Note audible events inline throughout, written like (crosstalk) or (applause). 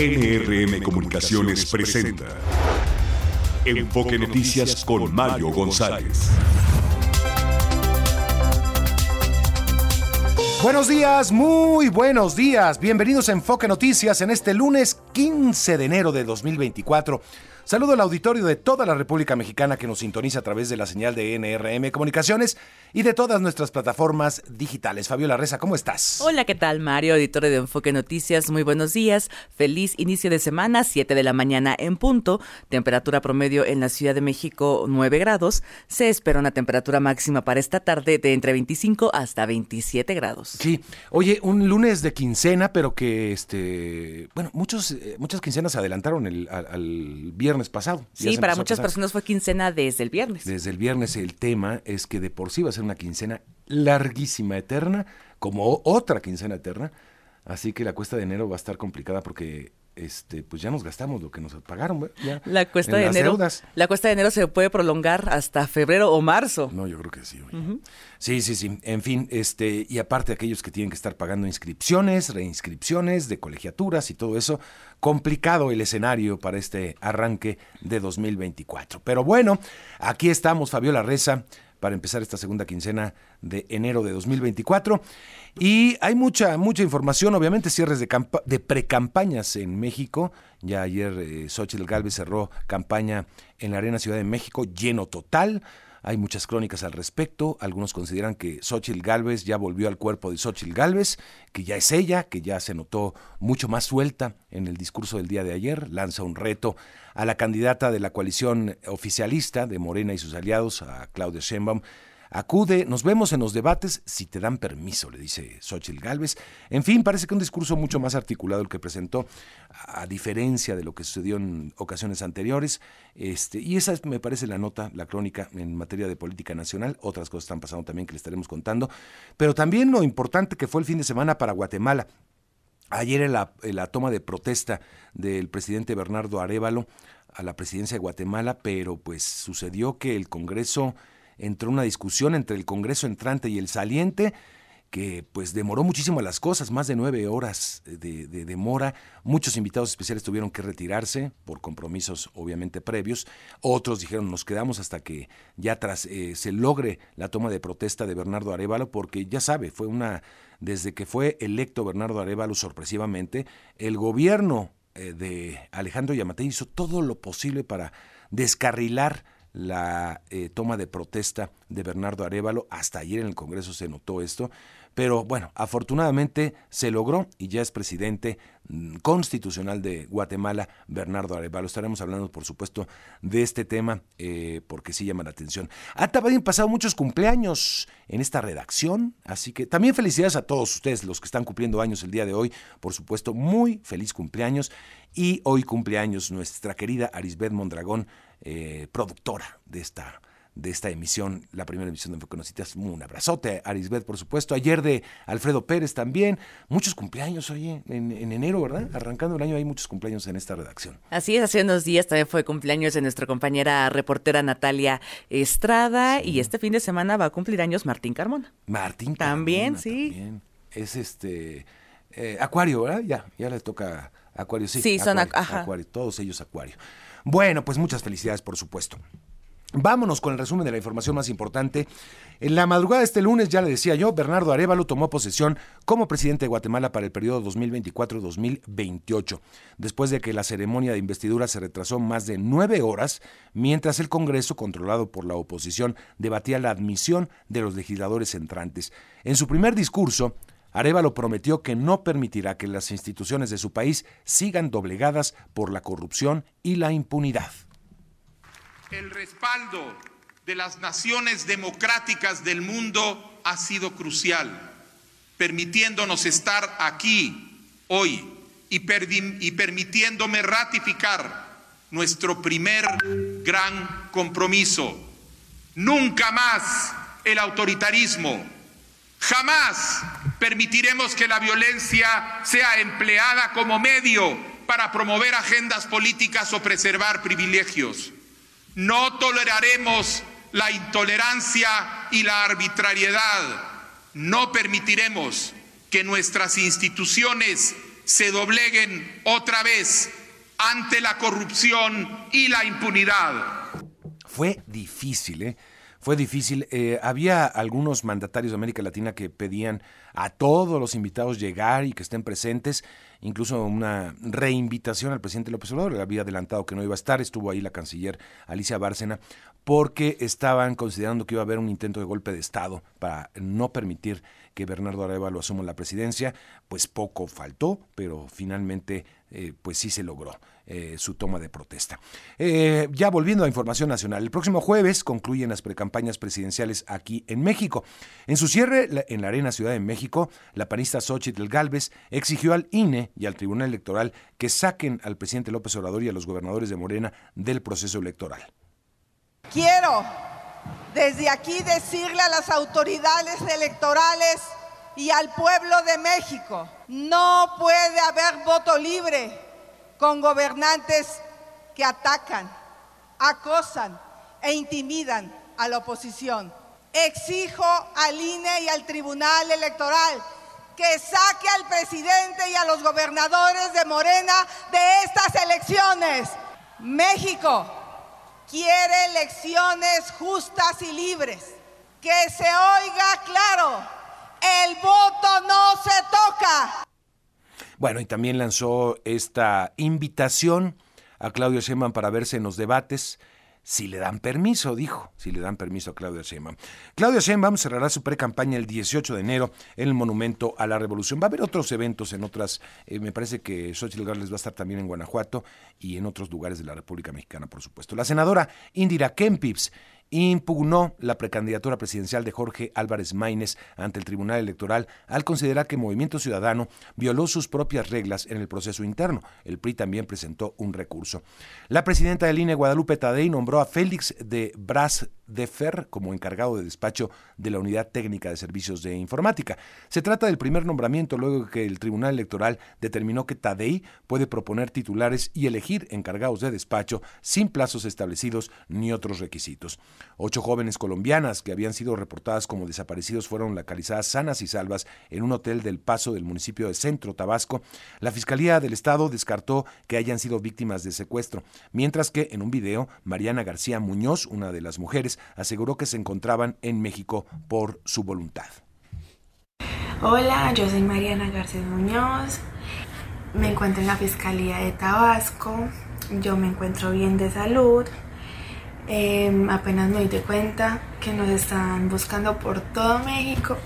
NRM Comunicaciones presenta Enfoque Noticias con Mario González. Buenos días, muy buenos días. Bienvenidos a Enfoque Noticias en este lunes 15 de enero de 2024. Saludo al auditorio de toda la República Mexicana que nos sintoniza a través de la señal de NRM Comunicaciones y de todas nuestras plataformas digitales. Fabiola Reza, ¿cómo estás? Hola, ¿qué tal, Mario? Auditorio de Enfoque Noticias, muy buenos días. Feliz inicio de semana, 7 de la mañana en punto. Temperatura promedio en la Ciudad de México, 9 grados. Se espera una temperatura máxima para esta tarde de entre 25 hasta 27 grados. Sí, oye, un lunes de quincena, pero que, este, bueno, muchos, eh, muchas quincenas se adelantaron el, al, al viernes pasado. Sí, para muchas personas fue quincena desde el viernes. Desde el viernes el tema es que de por sí va a ser una quincena larguísima, eterna, como otra quincena eterna. Así que la cuesta de enero va a estar complicada porque este, pues ya nos gastamos lo que nos pagaron, ya, la cuesta de enero, deudas. la cuesta de enero se puede prolongar hasta febrero o marzo. No, yo creo que sí. Sí, sí, sí. En fin, este, y aparte aquellos que tienen que estar pagando inscripciones, reinscripciones de colegiaturas y todo eso, complicado el escenario para este arranque de 2024. Pero bueno, aquí estamos, Fabiola Reza para empezar esta segunda quincena de enero de 2024. Y hay mucha, mucha información, obviamente cierres de, de precampañas en México. Ya ayer eh, Xochitl Galvez cerró campaña en la Arena Ciudad de México, lleno total. Hay muchas crónicas al respecto. Algunos consideran que Xochitl Galvez ya volvió al cuerpo de Xochitl Galvez, que ya es ella, que ya se notó mucho más suelta en el discurso del día de ayer. Lanza un reto a la candidata de la coalición oficialista de Morena y sus aliados, a Claudia Sheinbaum, Acude, nos vemos en los debates si te dan permiso, le dice Xochitl Galvez. En fin, parece que un discurso mucho más articulado el que presentó, a diferencia de lo que sucedió en ocasiones anteriores. Este, y esa es, me parece la nota, la crónica en materia de política nacional. Otras cosas están pasando también que le estaremos contando. Pero también lo importante que fue el fin de semana para Guatemala. Ayer en la, la toma de protesta del presidente Bernardo Arevalo a la presidencia de Guatemala, pero pues sucedió que el Congreso entró una discusión entre el Congreso entrante y el saliente que pues demoró muchísimo las cosas, más de nueve horas de, demora. Muchos invitados especiales tuvieron que retirarse por compromisos obviamente previos. Otros dijeron nos quedamos hasta que ya tras eh, se logre la toma de protesta de Bernardo Arevalo, porque ya sabe, fue una desde que fue electo Bernardo Arevalo sorpresivamente, el gobierno eh, de Alejandro Yamatei hizo todo lo posible para descarrilar la eh, toma de protesta de Bernardo Arevalo. Hasta ayer en el Congreso se notó esto. Pero bueno, afortunadamente se logró y ya es presidente mm, constitucional de Guatemala, Bernardo Arevalo. Estaremos hablando, por supuesto, de este tema eh, porque sí llama la atención. Ha también pasado muchos cumpleaños en esta redacción, así que también felicidades a todos ustedes, los que están cumpliendo años el día de hoy. Por supuesto, muy feliz cumpleaños. Y hoy cumpleaños nuestra querida Arisbeth Mondragón, eh, productora de esta de esta emisión, la primera emisión de Noticias. Un abrazote a Arisbeth, por supuesto. Ayer de Alfredo Pérez también. Muchos cumpleaños, oye, en, enero, ¿verdad? Arrancando el año hay muchos cumpleaños en esta redacción. Así es, hace unos días también fue cumpleaños de nuestra compañera reportera Natalia Estrada y este fin de semana va a cumplir años Martín Carmona. Martín También, sí. Es este... Eh, acuario, ¿verdad? Ya, ya le toca Acuario, sí. Sí, son acuario, todos ellos Acuario. Bueno, pues muchas felicidades, por supuesto. Vámonos con el resumen de la información más importante. En la madrugada de este lunes, ya le decía yo, Bernardo Arevalo tomó posesión como presidente de Guatemala para el periodo 2024-2028, después de que la ceremonia de investidura se retrasó más de nueve horas, mientras el Congreso, controlado por la oposición, debatía la admisión de los legisladores entrantes. En su primer discurso, Arevalo prometió que no permitirá que las instituciones de su país sigan doblegadas por la corrupción y la impunidad el respaldo de las naciones democráticas del mundo ha sido crucial, permitiéndonos estar aquí hoy y, y, permitiéndome ratificar nuestro primer gran compromiso. Nunca más el autoritarismo. Jamás permitiremos que la violencia sea empleada como medio para promover agendas políticas o preservar privilegios. No toleraremos la intolerancia y la arbitrariedad. No permitiremos que nuestras instituciones se dobleguen otra vez ante la corrupción y la impunidad. Fue difícil, ¿eh? Fue difícil. Eh, había algunos mandatarios de América Latina que pedían a todos los invitados llegar y que estén presentes, incluso una reinvitación al presidente López Obrador. Le había adelantado que no iba a estar, estuvo ahí la canciller Alicia Bárcena, porque estaban considerando que iba a haber un intento de golpe de Estado para no permitir que Bernardo Arevalo asuma la presidencia. Pues poco faltó, pero finalmente eh, pues sí se logró. Eh, su toma de protesta. Eh, ya volviendo a información nacional, el próximo jueves concluyen las precampañas presidenciales aquí en México. En su cierre en la Arena Ciudad de México, la panista Xochitl Galvez exigió al INE y al Tribunal Electoral que saquen al presidente López Obrador y a los gobernadores de Morena del proceso electoral. Quiero desde aquí decirle a las autoridades electorales y al pueblo de México, no puede haber voto libre con gobernantes que atacan, acosan e intimidan a la oposición. Exijo al INE y al Tribunal Electoral que saque al presidente y a los gobernadores de Morena de estas elecciones. México quiere elecciones justas y libres. Que se oiga claro, el voto no se toca. Bueno, y también lanzó esta invitación a Claudio Sheinbaum para verse en los debates si le dan permiso, dijo, si le dan permiso a Claudio Sheinbaum. Claudio Sheinbaum cerrará su pre-campaña el 18 de enero en el Monumento a la Revolución. Va a haber otros eventos en otras, eh, me parece que Xochitl Gálvez va a estar también en Guanajuato y en otros lugares de la República Mexicana, por supuesto. La senadora Indira Kempips impugnó la precandidatura presidencial de Jorge Álvarez Maínez ante el Tribunal Electoral al considerar que Movimiento Ciudadano violó sus propias reglas en el proceso interno. El PRI también presentó un recurso. La presidenta del INE, Guadalupe Tadei, nombró a Félix de Bras de Fer como encargado de despacho de la Unidad Técnica de Servicios de Informática. Se trata del primer nombramiento luego que el Tribunal Electoral determinó que Tadei puede proponer titulares y elegir encargados de despacho sin plazos establecidos ni otros requisitos. Ocho jóvenes colombianas que habían sido reportadas como desaparecidos fueron localizadas sanas y salvas en un hotel del Paso del municipio de Centro, Tabasco. La Fiscalía del Estado descartó que hayan sido víctimas de secuestro, mientras que en un video, Mariana García Muñoz, una de las mujeres, aseguró que se encontraban en México por su voluntad. Hola, yo soy Mariana García Muñoz. Me encuentro en la Fiscalía de Tabasco. Yo me encuentro bien de salud. Em, apenas me doy cuenta que nos están buscando por todo México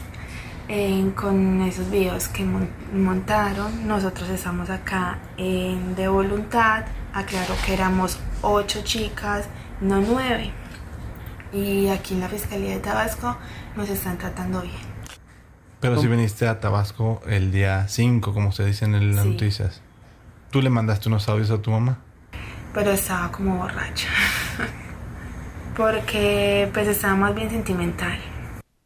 em, con esos videos que montaron. Nosotros estamos acá en de voluntad. Aclaro que éramos ocho chicas, no nueve y aquí en la Fiscalía de Tabasco nos están tratando bien. Pero si viniste a Tabasco el día 5, como se dice en las noticias, ¿tú le mandaste unos audios a tu mamá? Pero estaba como borracha. (laughs) Porque pues estaba más bien sentimental.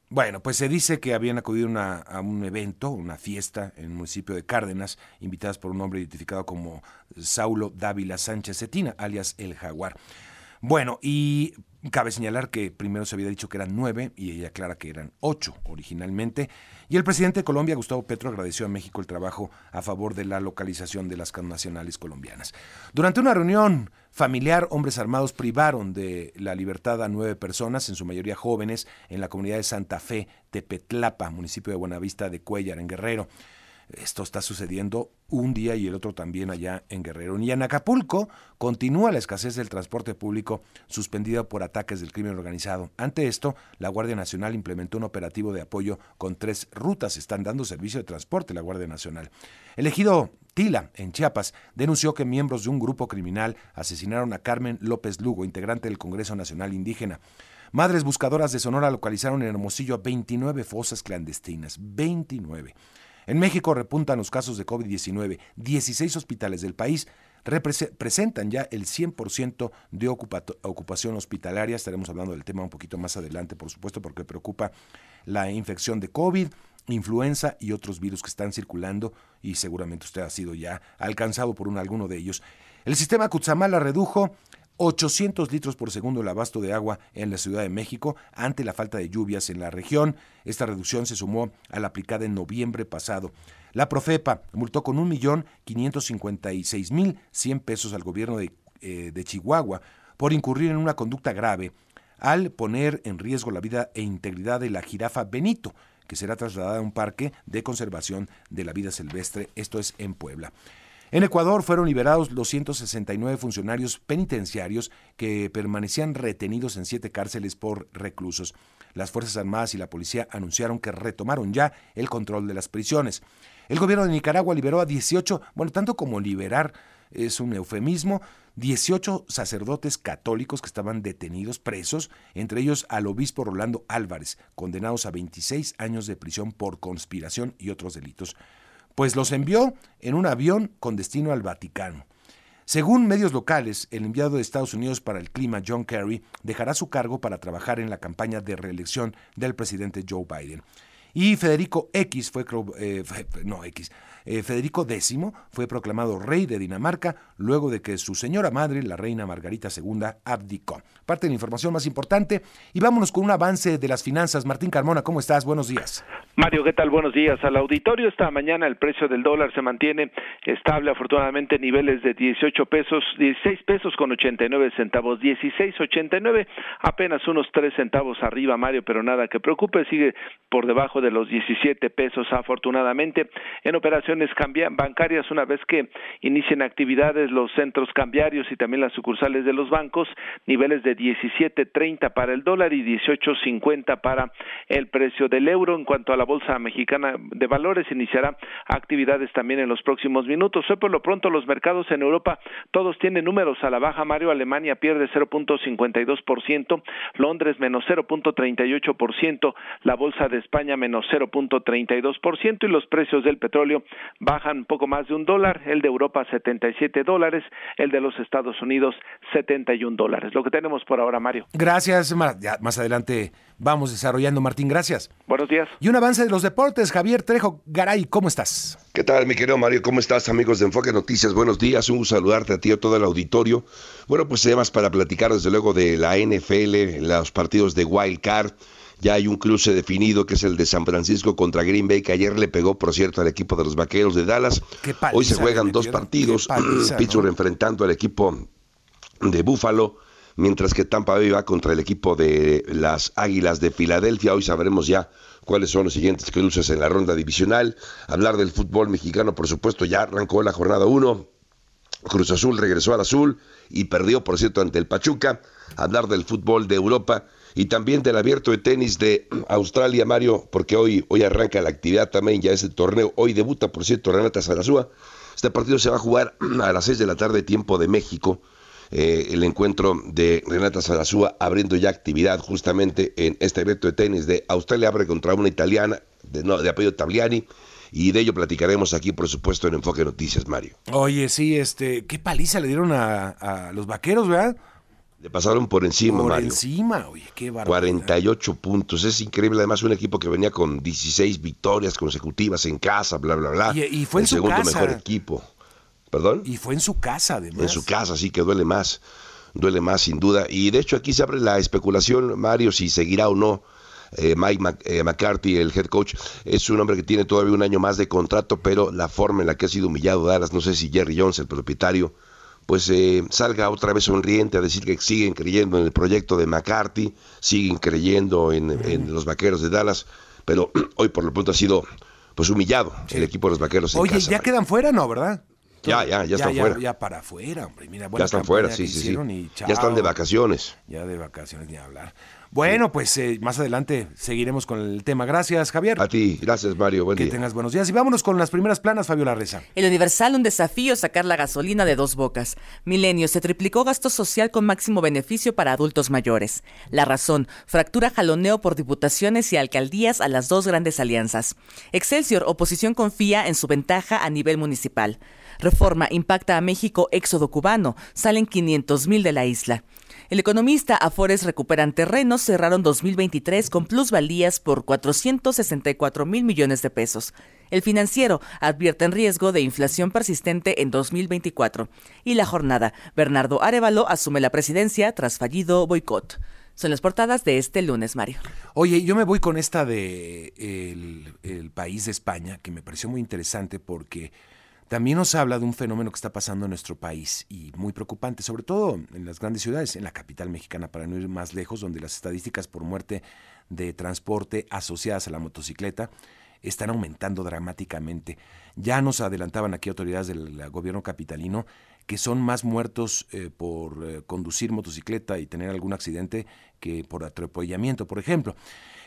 Bueno, pues se dice que habían acudido a un evento, una fiesta en el municipio de Cárdenas, invitadas por un hombre identificado como Saulo Dávila Sánchez Cetina, alias El Jaguar. Bueno, y Cabe señalar que primero se había dicho que eran nueve y ella aclara que eran ocho originalmente. Y el presidente de Colombia, Gustavo Petro, agradeció a México el trabajo a favor de la localización de las nacionales colombianas. Durante una reunión familiar, hombres armados privaron de la libertad a nueve personas, en su mayoría jóvenes, en la comunidad de Santa Fe, Tepetlapa, municipio de Buenavista de Cuellar, en Guerrero. Esto está sucediendo un día y el otro también allá en Guerrero. Y en Acapulco continúa la escasez del transporte público suspendida por ataques del crimen organizado. Ante esto, la Guardia Nacional implementó un operativo de apoyo con tres rutas. Están dando servicio de transporte la Guardia Nacional. El ejido Tila, en Chiapas, denunció que miembros de un grupo criminal asesinaron a Carmen López Lugo, integrante del Congreso Nacional Indígena. Madres buscadoras de Sonora localizaron en Hermosillo 29 fosas clandestinas. 29. En México repuntan los casos de COVID-19. 16 hospitales del país presentan ya el 100% de ocupación hospitalaria. Estaremos hablando del tema un poquito más adelante, por supuesto, porque preocupa la infección de COVID, influenza y otros virus que están circulando y seguramente usted ha sido ya alcanzado por un, alguno de ellos. El sistema Kutsamala redujo 800 litros por segundo el abasto de agua en la Ciudad de México ante la falta de lluvias en la región. Esta reducción se sumó a la aplicada en noviembre pasado. La Profepa multó con 1.556.100 pesos al gobierno de, eh, de Chihuahua por incurrir en una conducta grave al poner en riesgo la vida e integridad de la jirafa Benito, que será trasladada a un parque de conservación de la vida silvestre, esto es en Puebla. En Ecuador fueron liberados los 169 funcionarios penitenciarios que permanecían retenidos en siete cárceles por reclusos. Las Fuerzas Armadas y la policía anunciaron que retomaron ya el control de las prisiones. El gobierno de Nicaragua liberó a 18, bueno, tanto como liberar es un eufemismo, 18 sacerdotes católicos que estaban detenidos, presos, entre ellos al obispo Rolando Álvarez, condenados a 26 años de prisión por conspiración y otros delitos pues los envió en un avión con destino al Vaticano. Según medios locales, el enviado de Estados Unidos para el clima, John Kerry, dejará su cargo para trabajar en la campaña de reelección del presidente Joe Biden. Y Federico X fue, eh, no X, eh, Federico X fue proclamado rey de Dinamarca luego de que su señora madre, la reina Margarita II, abdicó. Parte de la información más importante y vámonos con un avance de las finanzas. Martín Carmona, ¿cómo estás? Buenos días. Mario, ¿qué tal? Buenos días. Al auditorio esta mañana el precio del dólar se mantiene estable, afortunadamente niveles de 18 pesos, 16 pesos con 89 centavos, 16.89, apenas unos 3 centavos arriba, Mario, pero nada que preocupe, sigue por debajo de los 17 pesos afortunadamente. En operación bancarias una vez que inicien actividades los centros cambiarios y también las sucursales de los bancos, niveles de 17.30 para el dólar y 18.50 para el precio del euro. En cuanto a la Bolsa Mexicana de Valores, iniciará actividades también en los próximos minutos. Hoy por lo pronto los mercados en Europa todos tienen números a la baja. Mario, Alemania pierde 0.52%, Londres menos 0.38%, la Bolsa de España menos 0.32% y los precios del petróleo bajan poco más de un dólar, el de Europa 77 dólares, el de los Estados Unidos 71 dólares. Lo que tenemos por ahora, Mario. Gracias, ya más adelante vamos desarrollando, Martín, gracias. Buenos días. Y un avance de los deportes, Javier Trejo Garay, ¿cómo estás? ¿Qué tal, mi querido Mario? ¿Cómo estás, amigos de Enfoque Noticias? Buenos días, un gusto saludarte a ti y a todo el auditorio. Bueno, pues además para platicar desde luego de la NFL, los partidos de Wild Card. Ya hay un cruce definido que es el de San Francisco contra Green Bay, que ayer le pegó, por cierto, al equipo de los Vaqueros de Dallas. Hoy se juegan dos partidos, (clears throat) Pittsburgh enfrentando al equipo de Buffalo, mientras que Tampa Bay va contra el equipo de las Águilas de Filadelfia. Hoy sabremos ya cuáles son los siguientes cruces en la ronda divisional. Hablar del fútbol mexicano, por supuesto, ya arrancó la jornada 1. Cruz Azul regresó al azul y perdió, por cierto, ante el Pachuca. Hablar del fútbol de Europa y también del abierto de tenis de Australia, Mario, porque hoy, hoy arranca la actividad también, ya ese torneo. Hoy debuta, por cierto, Renata Sarazúa. Este partido se va a jugar (clears throat) a las 6 de la tarde, tiempo de México. Eh, el encuentro de Renata Sarazúa abriendo ya actividad justamente en este abierto de tenis de Australia. Abre contra una italiana de, no, de apellido Tabliani y de ello platicaremos aquí, por supuesto, en Enfoque Noticias, Mario. Oye, sí, este, qué paliza le dieron a, a los vaqueros, ¿verdad? Le pasaron por encima, por Mario. encima, oye, qué barbaridad. 48 puntos, es increíble. Además, un equipo que venía con 16 victorias consecutivas en casa, bla, bla, bla. Y, fue el en su segundo casa. mejor equipo. ¿Perdón? Y fue en su casa, además. En su casa, sí, que duele más. Duele más, sin duda. Y de hecho, aquí se abre la especulación, Mario, si seguirá o no. Eh, Mike eh, McCarthy, el head coach, es un hombre que tiene todavía un año más de contrato, pero la forma en la que ha sido humillado Dallas, no sé si Jerry Jones, el propietario, pues eh, salga otra vez sonriente a decir que siguen creyendo en el proyecto de McCarthy, siguen creyendo en, los vaqueros de Dallas, pero (clears throat) hoy por lo pronto ha sido pues humillado el equipo de los vaqueros. Oye, ya quedan fuera, ¿no? ¿Verdad? Ya, ya, ya están fuera. Ya para afuera, hombre. Mira, ya están fuera, sí, sí, sí. Ya están de vacaciones. Ya de vacaciones, ni hablar. Bueno, pues eh, más adelante seguiremos con el tema. Gracias, Javier. A ti, gracias, Mario. Buen que día. tengas buenos días. Y vámonos con las primeras planas, Fabiola Reza. El Universal, un desafío sacar la gasolina de dos bocas. Milenio, se triplicó gasto social con máximo beneficio para adultos mayores. La razón, fractura jaloneo por diputaciones y alcaldías a las dos grandes alianzas. Excelsior, oposición confía en su ventaja a nivel municipal. Reforma impacta a México éxodo cubano. Salen 500 mil de la isla. El economista Afores Recuperan Terrenos cerraron 2023 con plusvalías por 464 mil millones de pesos. El financiero advierte en riesgo de inflación persistente en 2024. Y la jornada, Bernardo Arevalo asume la presidencia tras fallido boicot. Son las portadas de este lunes, Mario. Oye, yo me voy con esta de el, país de España, que me pareció muy interesante porque también nos habla de un fenómeno que está pasando en nuestro país y muy preocupante, sobre todo en las grandes ciudades, en la capital mexicana, para no ir más lejos, donde las estadísticas por muerte de transporte asociadas a la motocicleta están aumentando dramáticamente. Ya nos adelantaban aquí autoridades del gobierno capitalino que son más muertos eh, por eh, conducir motocicleta y tener algún accidente que por atropellamiento, por ejemplo.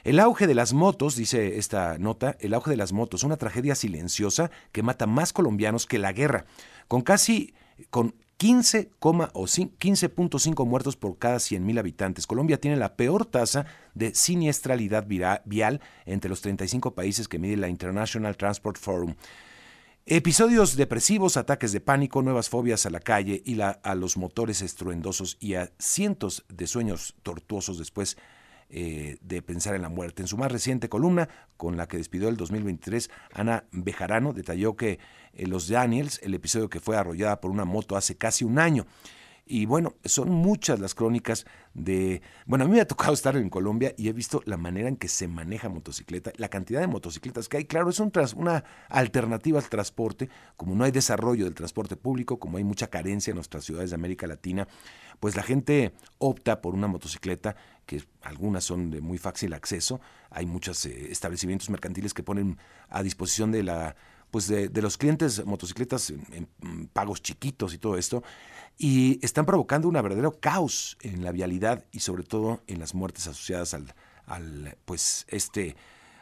El auge de las motos, dice esta nota, el auge de las motos, una tragedia silenciosa que mata más colombianos que la guerra, con casi con 15,5 muertos por cada 100.000 habitantes. Colombia tiene la peor tasa de siniestralidad vial entre los 35 países que mide la International Transport Forum. Episodios depresivos, ataques de pánico, nuevas fobias a la calle y a los motores estruendosos y a cientos de sueños tortuosos después eh, de pensar en la muerte. En su más reciente columna, con la que despidió el 2023, Ana Bejarano detalló que en Los Daniels, el episodio que fue arrollada por una moto hace casi un año, y bueno, son muchas las crónicas de... Bueno, a mí me ha tocado (laughs) estar en Colombia y he visto la manera en que se maneja motocicleta, la cantidad de motocicletas que hay. Claro, es un una alternativa al transporte, como no hay desarrollo del transporte público, como hay mucha carencia en nuestras ciudades de América Latina, pues la gente opta por una motocicleta, que algunas son de muy fácil acceso. Hay muchos eh, establecimientos mercantiles que ponen a disposición de la pues de, los clientes motocicletas en, pagos chiquitos y todo esto, y están provocando un verdadero caos en la vialidad y sobre todo en las muertes asociadas al, pues este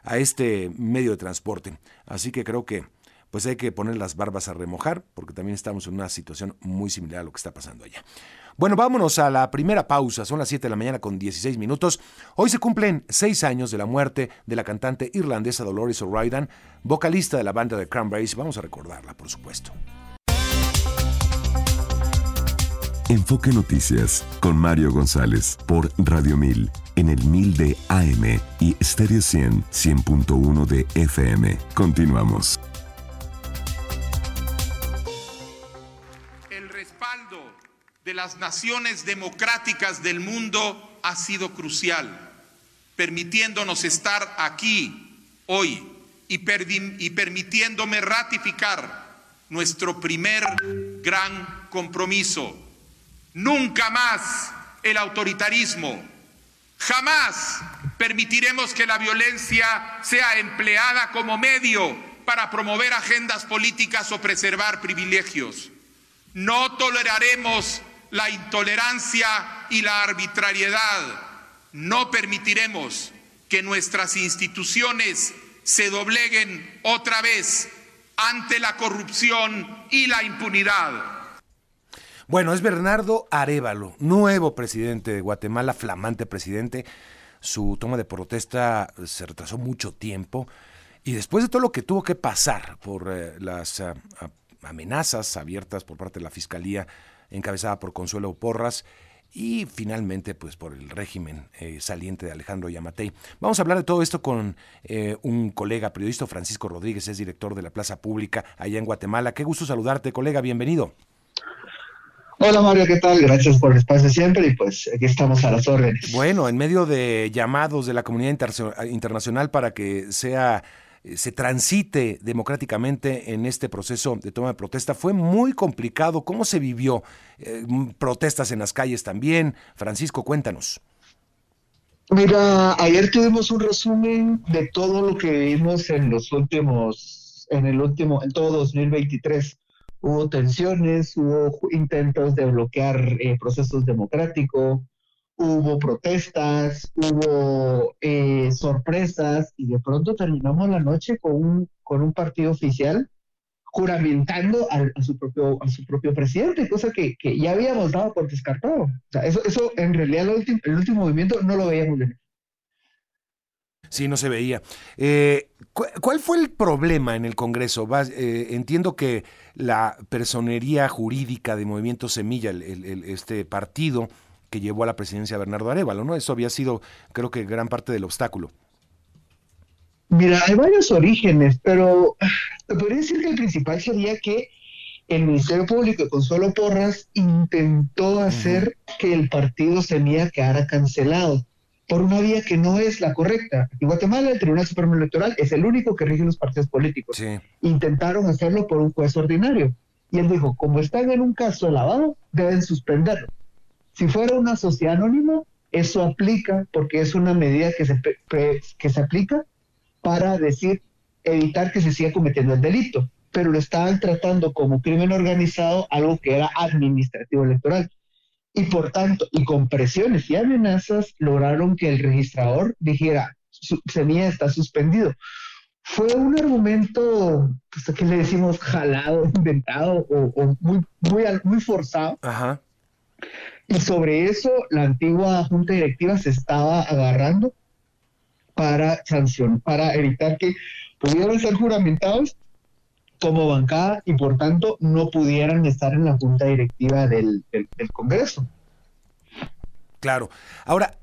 a este medio de transporte. Así que creo que pues hay que poner las barbas a remojar porque también estamos en una situación muy similar a lo que está pasando allá. Bueno, vámonos a la primera pausa. Son las 7 de la mañana con 16 minutos. Hoy se cumplen seis años de la muerte de la cantante irlandesa Dolores O'Riordan, vocalista de la banda de Cranberries. Vamos a recordarla, por supuesto. Enfoque Noticias con Mario González por Radio 1000 en el 1000 de AM y Stereo 100 100.1 de FM. Continuamos. de las naciones democráticas del mundo ha sido crucial, permitiéndonos estar aquí hoy y, y permitiéndome ratificar nuestro primer gran compromiso. Nunca más el autoritarismo. Jamás permitiremos que la violencia sea empleada como medio para promover agendas políticas o preservar privilegios. No toleraremos la intolerancia y la arbitrariedad. No permitiremos que nuestras instituciones se dobleguen otra vez ante la corrupción y la impunidad. Bueno, es Bernardo Arevalo, nuevo presidente de Guatemala, flamante presidente. Su toma de protesta se retrasó mucho tiempo y después de todo lo que tuvo que pasar por eh, las ah, amenazas abiertas por parte de la Fiscalía encabezada por Consuelo Porras y finalmente pues por el régimen eh, saliente de Alejandro Yamatei. Vamos a hablar de todo esto con eh, un colega periodista, Francisco Rodríguez, es director de la Plaza Pública allá en Guatemala. Qué gusto saludarte, colega, bienvenido. Hola Mario, ¿qué tal? Gracias por el espacio siempre y pues aquí estamos a las órdenes. Bueno, en medio de llamados de la comunidad internacional para que sea eh, se transite democráticamente en este proceso de toma de protesta. Fue muy complicado. ¿Cómo se vivió? Eh, protestas en las calles también. Francisco, cuéntanos. Mira, ayer tuvimos un resumen de todo lo que vimos en los últimos, en el último, en todo 2023. Hubo tensiones, hubo intentos de bloquear eh, procesos democráticos, hubo protestas, hubo eh, sorpresas y de pronto terminamos la noche con un, con un partido oficial juramentando a, su propio, a su propio presidente, cosa que, ya habíamos dado por descartado. O sea, eso, eso en realidad el, el último movimiento no lo veíamos bien. Sí, no se veía. Eh, ¿Cuál fue el problema en el Congreso? Eh, entiendo que la personería jurídica de Movimiento Semilla, el, este partido, que llevó a la presidencia a Bernardo Arevalo, ¿no? Eso había sido, creo que, gran parte del obstáculo. Mira, hay varios orígenes, pero te podría decir que el principal sería que el Ministerio Público de Consuelo Porras intentó hacer que el partido Semilla quedara cancelado por una vía que no es la correcta. En Guatemala el Tribunal Supremo Electoral es el único que rige los partidos políticos. Intentaron hacerlo por un juez ordinario. Y él dijo, como están en un caso lavado, deben suspenderlo. Si fuera una sociedad anónima, eso aplica porque es una medida que se, que se aplica para decir, evitar que se siga cometiendo el delito. Pero lo estaban tratando como crimen organizado, algo que era administrativo electoral y por tanto, y con presiones y amenazas, lograron que el registrador dijera, Semilla está suspendido. Fue un argumento, pues, que le decimos jalado, inventado o, muy, muy, muy forzado. Y sobre eso la antigua junta directiva se estaba agarrando para sancionar, para evitar que pudieran ser juramentados como bancada y por tanto no pudieran estar en la junta directiva del, Congreso. Claro. Ahora,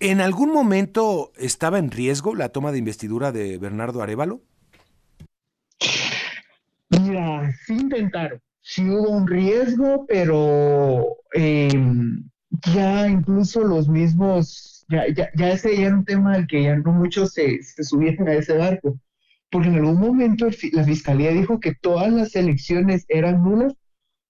¿en algún momento estaba en riesgo la toma de investidura de Bernardo Arevalo? Mira, sí intentaron, sí hubo un riesgo, pero em, ya incluso los mismos, ya, ya, ya ese ya era un tema del que ya no muchos se, se subieron a ese barco porque en algún momento la fiscalía dijo que todas las elecciones eran nulas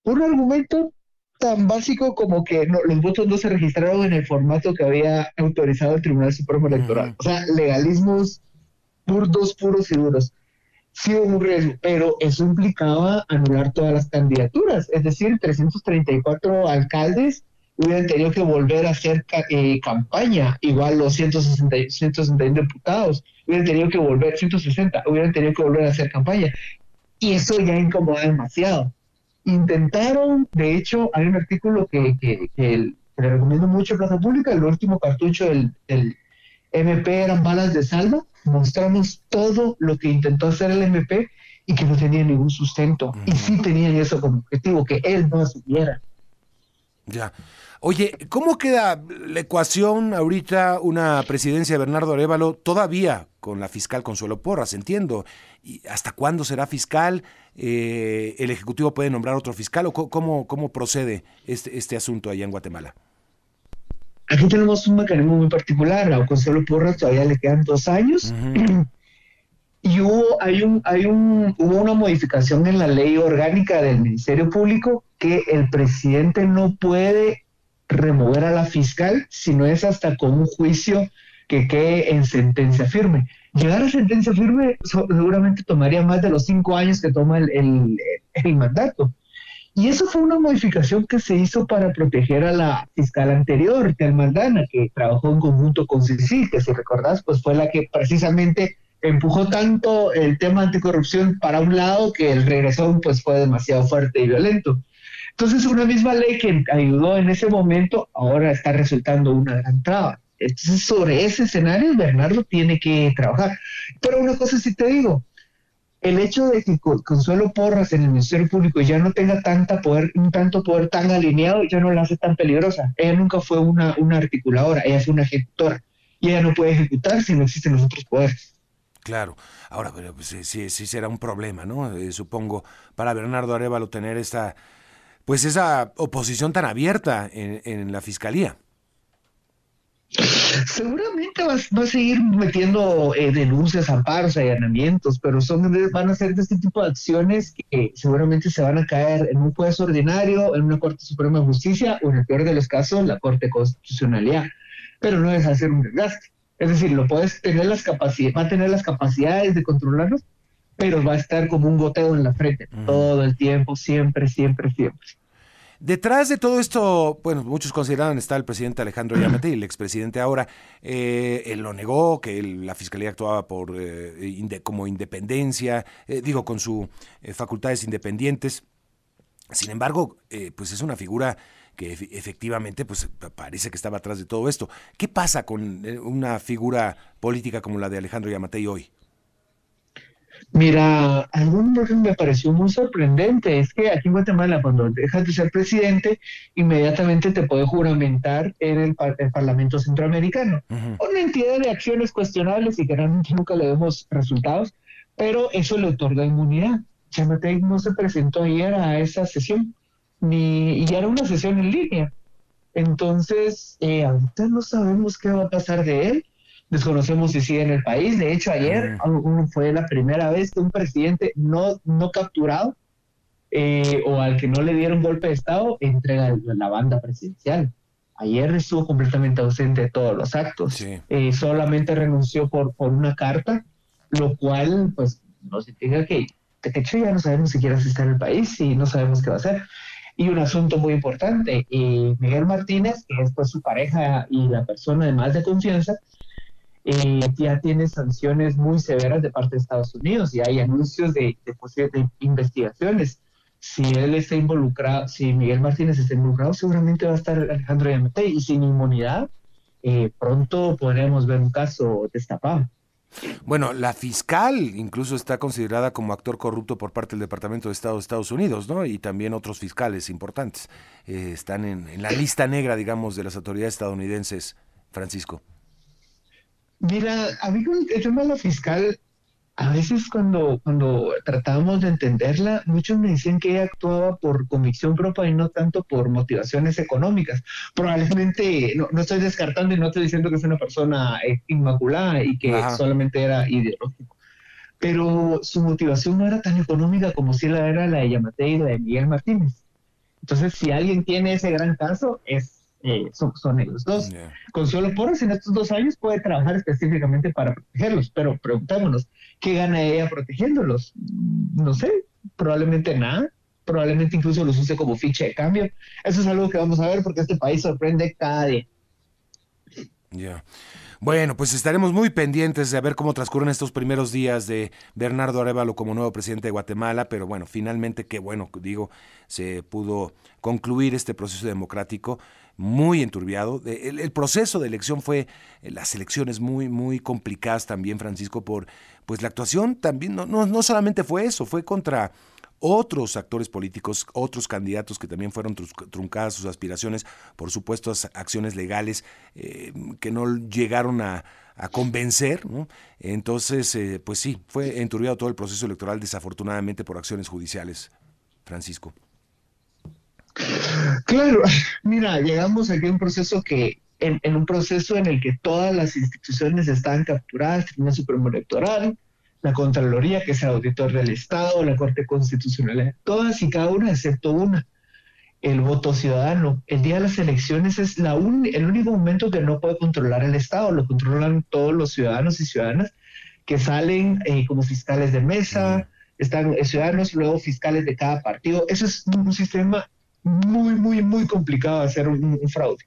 por un argumento tan básico como que los votos no se registraron en el formato que había autorizado el Tribunal Supremo Electoral. O sea, legalismos burdos, puros y duros. Sí hubo un riesgo, pero eso implicaba anular todas las candidaturas, es decir, 334 alcaldes hubieran tenido que volver a hacer eh, campaña, igual los 160, 161 diputados, hubieran tenido que volver, 160, hubieran tenido que volver a hacer campaña. Y eso ya incomoda demasiado. Intentaron, de hecho, hay un artículo que, que, le recomiendo mucho a Plaza Pública, el último cartucho del, MP eran balas de salva, mostramos todo lo que intentó hacer el MP y que no tenía ningún sustento. Y sí tenían eso como objetivo, que él no asumiera. Ya. Oye, ¿cómo queda la ecuación ahorita una presidencia de Bernardo Arevalo todavía con la fiscal Consuelo Porras? Entiendo. ¿Y ¿Hasta cuándo será fiscal? Eh, ¿El Ejecutivo puede nombrar otro fiscal? ¿O cómo, cómo procede este, este asunto allá en Guatemala? Aquí tenemos un mecanismo muy particular. A Consuelo Porras todavía le quedan dos años. Y hubo, hay un, hay un, hubo una modificación en la ley orgánica del Ministerio Público que el presidente no puede remover a la fiscal si no es hasta con un juicio que quede en sentencia firme. Llegar a sentencia firme seguramente tomaría más de los cinco años que toma el, mandato. Y eso fue una modificación que se hizo para proteger a la fiscal anterior, Maldana, que trabajó en conjunto con Cici, que si recordás, pues fue la que precisamente empujó tanto el tema anticorrupción para un lado que el regresón pues fue demasiado fuerte y violento. Entonces, una misma ley que ayudó en ese momento, ahora está resultando una gran traba. Entonces, sobre ese escenario, Bernardo tiene que trabajar. Pero una cosa sí te digo, el hecho de que Consuelo Porras en el Ministerio Público ya no tenga tanta poder, un tanto poder tan alineado, ya no la hace tan peligrosa. Ella nunca fue una, articuladora, ella fue una ejecutora. Y ella no puede ejecutar si no existen los otros poderes. Claro. Ahora, pero pues, sí, sí será un problema, ¿no? Eh, supongo, para Bernardo Arevalo tener esta pues esa oposición tan abierta en, la fiscalía. Seguramente va, a seguir metiendo eh, denuncias, amparos, allanamientos, pero son van a ser de este tipo de acciones que seguramente se van a caer en un juez ordinario, en una Corte Suprema de Justicia o en el peor de los casos, la Corte Constitucionalidad. Pero no es hacer un desgaste. Es decir, lo puedes tener las capacidades, va a tener las capacidades de controlarlos, pero va a estar como un goteo en la frente todo el tiempo, siempre, siempre, siempre. Detrás de todo esto, bueno, muchos consideran está el presidente Alejandro (clears throat) Yamete y el expresidente ahora. Eh, él lo negó, que la fiscalía actuaba por eh, como independencia, eh, digo, con sus facultades independientes. Sin embargo, pues es una figura que efectivamente pues parece que estaba atrás de todo esto. ¿Qué pasa con una figura política como la de Alejandro Yamatei hoy? Mira, algo que me pareció muy sorprendente es que aquí en Guatemala, cuando dejas de ser presidente, inmediatamente te puede juramentar en el, Parlamento Centroamericano. Una entidad de acciones cuestionables y que realmente nunca le vemos resultados, pero eso le otorga inmunidad. Chamatei no se presentó ayer a esa sesión, ni, y era una sesión en línea. Entonces, eh, ahorita no sabemos qué va a pasar de él desconocemos si sigue en el país. De hecho, ayer fue la primera vez que un presidente no, no capturado eh, o al que no le dieron golpe de Estado entrega la banda presidencial. Ayer estuvo completamente ausente de todos los actos. Eh, solamente renunció por, por una carta, lo cual, pues, no significa que, de hecho, ya no sabemos siquiera si está en el país y no sabemos qué va a hacer. Y un asunto muy importante, eh, Miguel Martínez, que es pues, su pareja y la persona de más de confianza, eh, ya tiene sanciones muy severas de parte de Estados Unidos y hay anuncios de, de, investigaciones. Si él está involucrado, si Miguel Martínez está involucrado, seguramente va a estar Alejandro Yamete y sin inmunidad, eh, pronto podremos ver un caso destapado. Bueno, la fiscal incluso está considerada como actor corrupto por parte del Departamento de Estado de Estados Unidos, ¿no? Y también otros fiscales importantes eh, están en, en la lista negra, digamos, de las autoridades estadounidenses, Francisco. Mira, a mí el tema de la fiscal, a veces cuando, cuando tratábamos de entenderla, muchos me decían que ella actuaba por convicción propia y no tanto por motivaciones económicas. Probablemente, no, no estoy descartando y no estoy diciendo que es una persona eh, inmaculada y que solamente era ideológico. Pero su motivación no era tan económica como si la era la de Yamate y la de Miguel Martínez. Entonces, si alguien tiene ese gran caso, es eh, son, son, ellos dos. Consuelo Porras en estos dos años puede trabajar específicamente para protegerlos, pero preguntémonos, ¿qué gana ella protegiéndolos? No sé, probablemente nada, probablemente incluso los use como ficha de cambio. Eso es algo que vamos a ver porque este país sorprende cada día. Ya. Bueno, pues estaremos muy pendientes de ver cómo transcurren estos primeros días de Bernardo Arevalo como nuevo presidente de Guatemala, pero bueno, finalmente qué bueno, digo, se pudo concluir este proceso democrático muy enturbiado. El, proceso de elección fue, eh, las elecciones muy, muy complicadas también, Francisco, por pues la actuación también, no, no, no solamente fue eso, fue contra otros actores políticos, otros candidatos que también fueron truncadas sus aspiraciones por supuestas acciones legales eh, que no llegaron a, convencer. Entonces, eh, pues sí, fue enturbiado todo el proceso electoral desafortunadamente por acciones judiciales, Francisco. Claro, (laughs) mira, llegamos aquí a un proceso que, en, un proceso en el que todas las instituciones están capturadas, el Tribunal Supremo Electoral, la Contraloría, que es el auditor del Estado, la Corte Constitucional, todas y cada una, excepto una, el voto ciudadano. El día de las elecciones es la el único momento que no puede controlar el Estado, lo controlan todos los ciudadanos y ciudadanas que salen eh, como fiscales de mesa, están eh, ciudadanos, luego fiscales de cada partido. Eso es un sistema muy, muy, muy complicado hacer un, fraude.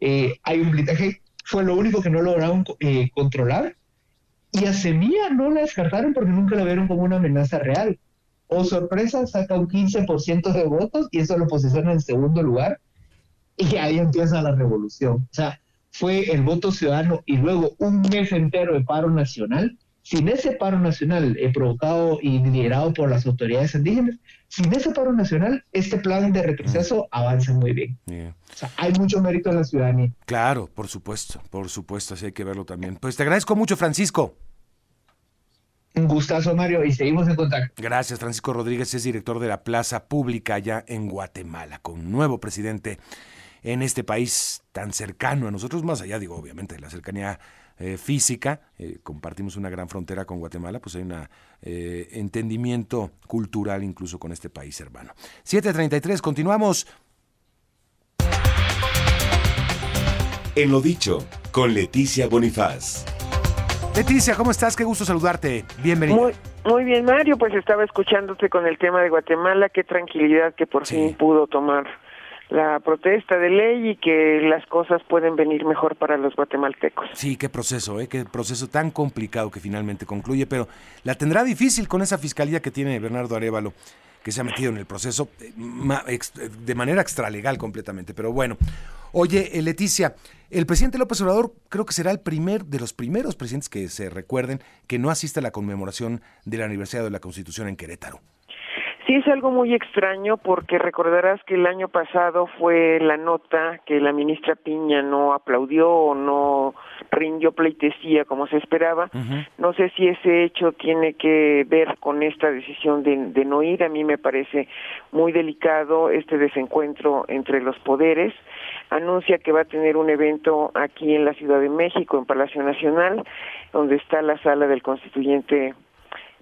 Eh, hay un blindaje, fue lo único que no lograron eh, controlar. Y a Semilla no la descartaron porque nunca la vieron como una amenaza real. O sorpresa, saca un 15% de votos y eso lo posiciona en segundo lugar. Y ahí empieza la revolución. O sea, fue el voto ciudadano y luego un mes entero de paro nacional sin ese paro nacional eh, provocado y liderado por las autoridades indígenas, sin ese paro nacional, este plan de retroceso avanza muy bien. O sea, hay mucho mérito en la ciudadanía. Claro, por supuesto, por supuesto, así hay que verlo también. Pues te agradezco mucho, Francisco. Un gustazo, Mario, y seguimos en contacto. Gracias, Francisco Rodríguez es director de la Plaza Pública allá en Guatemala, con nuevo presidente en este país tan cercano a nosotros, más allá, digo, obviamente, de la cercanía eh, física, eh, compartimos una gran frontera con Guatemala, pues hay un eh, entendimiento cultural incluso con este país hermano. 7.33, continuamos. En lo dicho, con Leticia Bonifaz. Leticia, ¿cómo estás? Qué gusto saludarte. Bienvenido. Muy, muy bien, Mario, pues estaba escuchándote con el tema de Guatemala, qué tranquilidad que por fin pudo tomar la protesta de ley y que las cosas pueden venir mejor para los guatemaltecos. Sí, qué proceso, ¿eh? qué proceso tan complicado que finalmente concluye, pero la tendrá difícil con esa fiscalía que tiene Bernardo Arevalo. que se ha metido en el proceso eh, de manera extralegal completamente. Pero bueno, oye, eh, Leticia, el presidente López Obrador creo que será el primer de los primeros presidentes que se recuerden que no asiste a la conmemoración del aniversario de la Constitución en Querétaro. Sí, es algo muy extraño porque recordarás que el año pasado fue la nota que la ministra Piña no aplaudió o no rindió pleitesía como se esperaba. No sé si ese hecho tiene que ver con esta decisión de, de no ir. A mí me parece muy delicado este desencuentro entre los poderes. Anuncia que va a tener un evento aquí en la Ciudad de México, en Palacio Nacional, donde está la sala del constituyente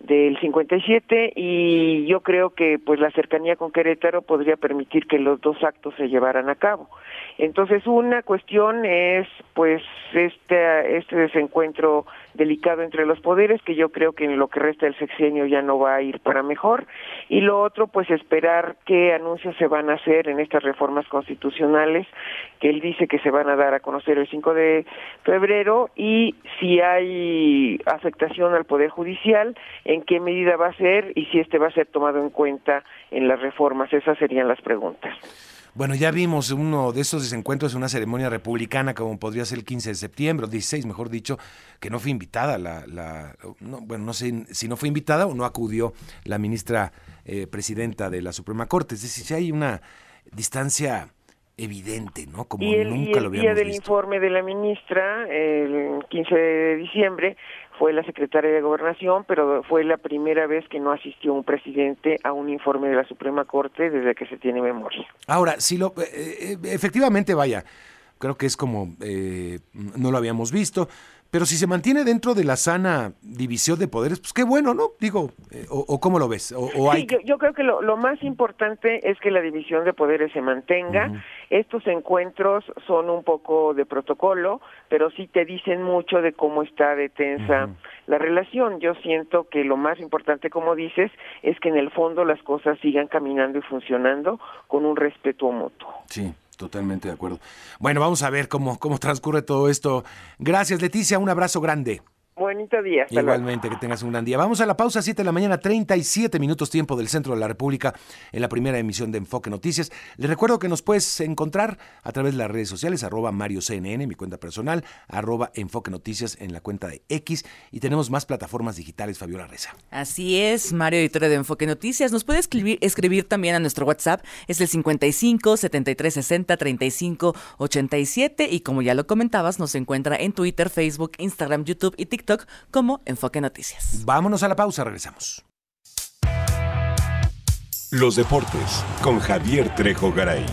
del 57 y yo creo que pues la cercanía con Querétaro podría permitir que los dos actos se llevaran a cabo. Entonces una cuestión es pues este este desencuentro delicado entre los poderes que yo creo que en lo que resta del sexenio ya no va a ir para mejor y lo otro pues esperar qué anuncios se van a hacer en estas reformas constitucionales que él dice que se van a dar a conocer el 5 de febrero y si hay afectación al poder judicial en qué medida va a ser y si este va a ser tomado en cuenta en las reformas esas serían las preguntas. Bueno, ya vimos uno de esos desencuentros en una ceremonia republicana, como podría ser el 15 de septiembre, o 16, mejor dicho, que no fue invitada, la, la bueno, no sé si no fue invitada o no acudió la ministra eh, presidenta de la Suprema Corte. Es decir, si hay una distancia evidente, ¿no? Como nunca lo habíamos día del informe de la ministra, el 15 de diciembre, fue la secretaria de Gobernación, pero fue la primera vez que no asistió un presidente a un informe de la Suprema Corte desde que se tiene memoria. Ahora, si lo, eh, eh, efectivamente, vaya, creo que es como eh, no lo habíamos visto. Pero si se mantiene dentro de la sana división de poderes, pues qué bueno, ¿no? Digo, eh, o, cómo lo ves? O, sí, yo, creo que lo, más importante es que la división de poderes se mantenga. Estos encuentros son un poco de protocolo, pero sí te dicen mucho de cómo está de tensa la relación. Yo siento que lo más importante, como dices, es que en el fondo las cosas sigan caminando y funcionando con un respeto mutuo. Sí. Totalmente de acuerdo. Bueno, vamos a ver cómo, cómo transcurre todo esto. Gracias, Leticia. Un abrazo grande. Bonito día. Igualmente, que tengas un gran día. Vamos a la pausa, 7 de la mañana, 37 minutos tiempo del centro de la República, en la primera emisión de Enfoque Noticias. Les recuerdo que nos puedes encontrar a través de las redes sociales, arroba Mario CNN, mi cuenta personal, arroba Enfoque Noticias en la cuenta de X, y tenemos más plataformas digitales, Fabiola Reza. Así es, Mario, editor de Enfoque Noticias. Nos puede escribir, escribir también a nuestro WhatsApp, es el 55 73 60 35 87, y como ya lo comentabas, nos encuentra en Twitter, Facebook, Instagram, YouTube y TikTok como Enfoque Noticias. Vámonos a la pausa, regresamos. Los deportes con Javier Trejo Garay.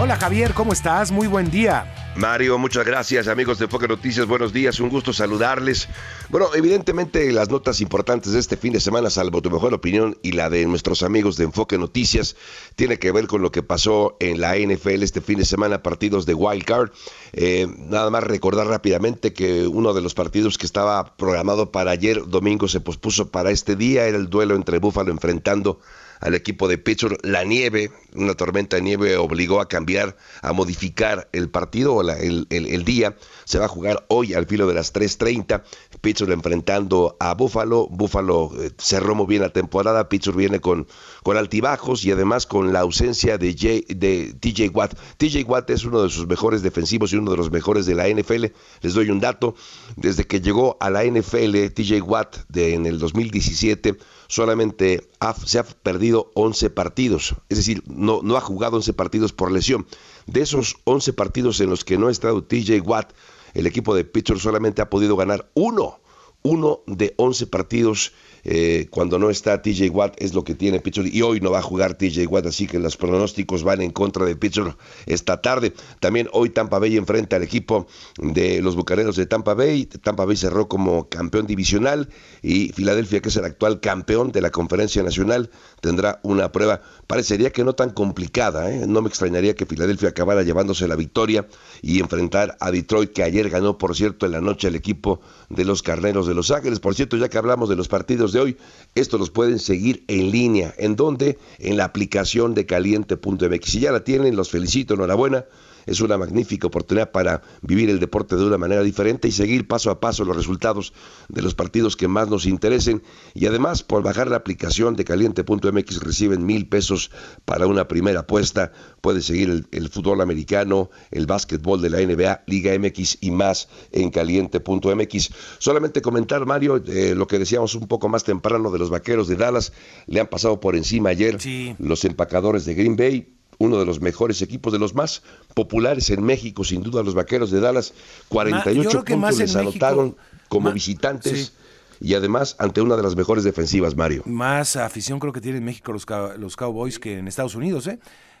Hola Javier, ¿cómo estás? Muy buen día. Mario, muchas gracias, amigos de Enfoque Noticias. Buenos días, un gusto saludarles. Bueno, evidentemente las notas importantes de este fin de semana, salvo tu mejor opinión y la de nuestros amigos de Enfoque Noticias, tiene que ver con lo que pasó en la NFL este fin de semana, partidos de Wild Card. Eh, nada más recordar rápidamente que uno de los partidos que estaba programado para ayer domingo se pospuso para este día, era el duelo entre Buffalo enfrentando al equipo de Pittsburgh. La nieve, una tormenta de nieve obligó a cambiar, a modificar el partido o el, el, día. Se va a jugar hoy al filo de las 3.30. Pittsburgh enfrentando a Buffalo. Buffalo eh, cerró muy bien la temporada. Pittsburgh viene con, con altibajos y además con la ausencia de, de TJ Watt. TJ Watt es uno de sus mejores defensivos y uno de los mejores de la NFL. Les doy un dato. Desde que llegó a la NFL, TJ Watt de, en el 2017 solamente se ha perdido 11 partidos, es decir, no, no ha jugado 11 partidos por lesión. De esos 11 partidos en los que no ha estado TJ Watt, el equipo de Pittsburgh solamente ha podido ganar uno, uno de 11 partidos eh, cuando no está TJ Watt es lo que tiene Pittsburgh y hoy no va a jugar TJ Watt, así que los pronósticos van en contra de Pittsburgh esta tarde. También hoy Tampa Bay enfrenta al equipo de los Bucaneros de Tampa Bay. Tampa Bay cerró como campeón divisional y Filadelfia, que es el actual campeón de la Conferencia Nacional, tendrá una prueba. Parecería que no tan complicada, ¿eh? no me extrañaría que Filadelfia acabara llevándose la victoria y enfrentar a Detroit, que ayer ganó, por cierto, en la noche el equipo de los Carneros de Los Ángeles. Por cierto, ya que hablamos de los partidos de hoy, estos los pueden seguir en línea. ¿En dónde? En la aplicación de caliente.mx. Si ya la tienen, los felicito, enhorabuena. Es una magnífica oportunidad para vivir el deporte de una manera diferente y seguir paso a paso los resultados de los partidos que más nos interesen. Y además, por bajar la aplicación de caliente.mx reciben mil pesos para una primera apuesta. Puedes seguir el, fútbol americano, el básquetbol de la NBA, Liga MX y más en caliente.mx. Solamente comentar, Mario, eh, lo que decíamos un poco más temprano de los vaqueros de Dallas. Le han pasado por encima ayer los empacadores de Green Bay uno de los mejores equipos, de los más populares en México, sin duda, los Vaqueros de Dallas. 48 puntos les anotaron como visitantes. Y además ante una de las mejores defensivas, Mario. Más afición creo que tiene en México los, los Cowboys que en Estados Unidos, ¿eh?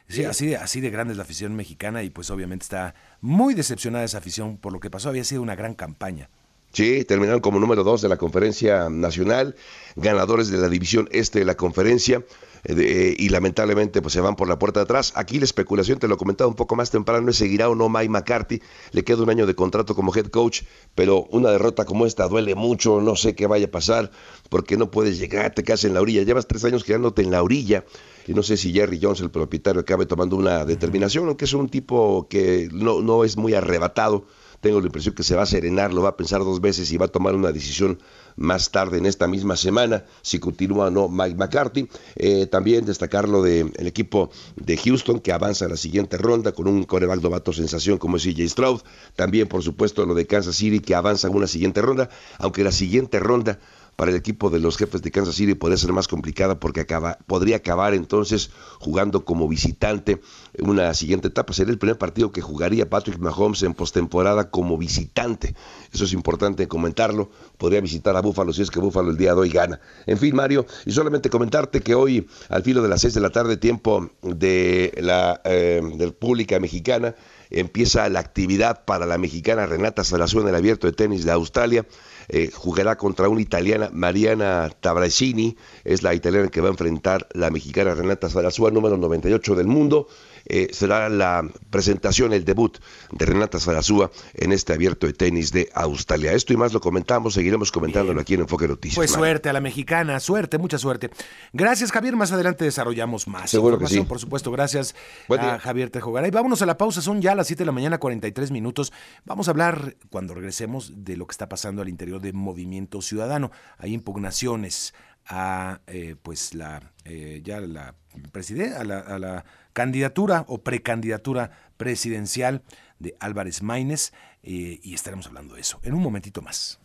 Sí, así de, así de grande es la afición mexicana y pues obviamente está muy decepcionada esa afición por lo que pasó. Había sido una gran campaña. Sí, terminaron como número dos de la conferencia nacional, ganadores de la división este de la conferencia. Eh, y lamentablemente pues se van por la puerta de atrás. Aquí la especulación, te lo comentaba un poco más temprano, es seguirá o no Mike McCarthy. Le queda un año de contrato como head coach, pero una derrota como esta duele mucho, no sé qué vaya a pasar, porque no puedes llegar, te quedas en la orilla. Llevas tres años quedándote en la orilla. Y no sé si Jerry Jones, el propietario, acabe tomando una determinación, aunque es un tipo que no, no es muy arrebatado tengo la impresión que se va a serenar, lo va a pensar dos veces y va a tomar una decisión más tarde en esta misma semana, si continúa o no Mike McCarthy. Eh, también destacar lo del equipo de Houston que avanza a la siguiente ronda con un coreback novato sensación como es CJ Stroud. También, por supuesto, lo de Kansas City que avanza a una siguiente ronda, aunque la siguiente ronda para el equipo de los jefes de Kansas City podría ser más complicada porque acaba, podría acabar entonces jugando como visitante en una siguiente etapa. Sería el primer partido que jugaría Patrick Mahomes en postemporada como visitante. Eso es importante comentarlo. Podría visitar a Búfalo si es que Búfalo el día de hoy gana. En fin, Mario, y solamente comentarte que hoy, al filo de las seis de la tarde, tiempo de la eh, República Mexicana, empieza la actividad para la mexicana Renata Salazú en el abierto de tenis de Australia. Eh, jugará contra una italiana, Mariana Tabracini, es la italiana que va a enfrentar la mexicana Renata Sarazúa, número 98 del mundo. Eh, será la presentación, el debut de Renata Sarazúa en este abierto de tenis de Australia. Esto y más lo comentamos, seguiremos comentándolo aquí en Enfoque Noticias. Pues suerte a la mexicana, suerte, mucha suerte. Gracias, Javier. Más adelante desarrollamos más Seguro información, por supuesto. Gracias a Javier Tejogaray. Vámonos a la pausa, son ya las 7 de la mañana, 43 minutos. Vamos a hablar, cuando regresemos, de lo que está pasando al interior de Movimiento Ciudadano. Hay impugnaciones a eh, pues la eh, ya la presidenta a la, candidatura o precandidatura presidencial de Álvarez Maínez eh, y estaremos hablando de eso en un momentito más.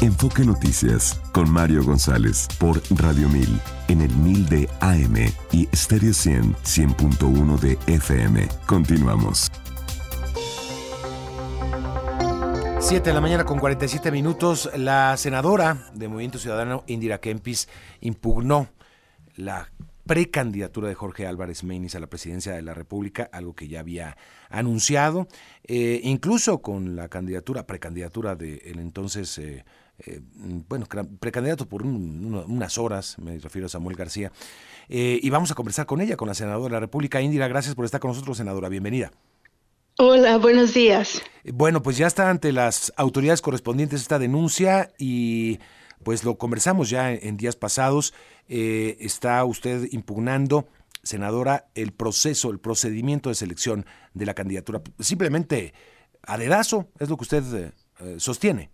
Enfoque Noticias con Mario González por Radio 1000 en el 1000 de AM y Stereo 100 100.1 de FM. Continuamos. 7 de la mañana con 47 minutos, la senadora de Movimiento Ciudadano, Indira Kempis, impugnó la precandidatura de Jorge Álvarez Menis a la presidencia de la República, algo que ya había anunciado, eh, incluso con la candidatura, precandidatura del el entonces, eh, eh, bueno, precandidato por unas horas, me refiero a Samuel García, y vamos a conversar con ella, con la senadora de la República. Indira, gracias por estar con nosotros, senadora, bienvenida. Hola, buenos días. Bueno, pues ya está ante las autoridades correspondientes esta denuncia y pues lo conversamos ya en, días pasados. Eh, está usted impugnando, senadora, el proceso, el procedimiento de selección de la candidatura. Simplemente a dedazo es lo que usted eh, sostiene.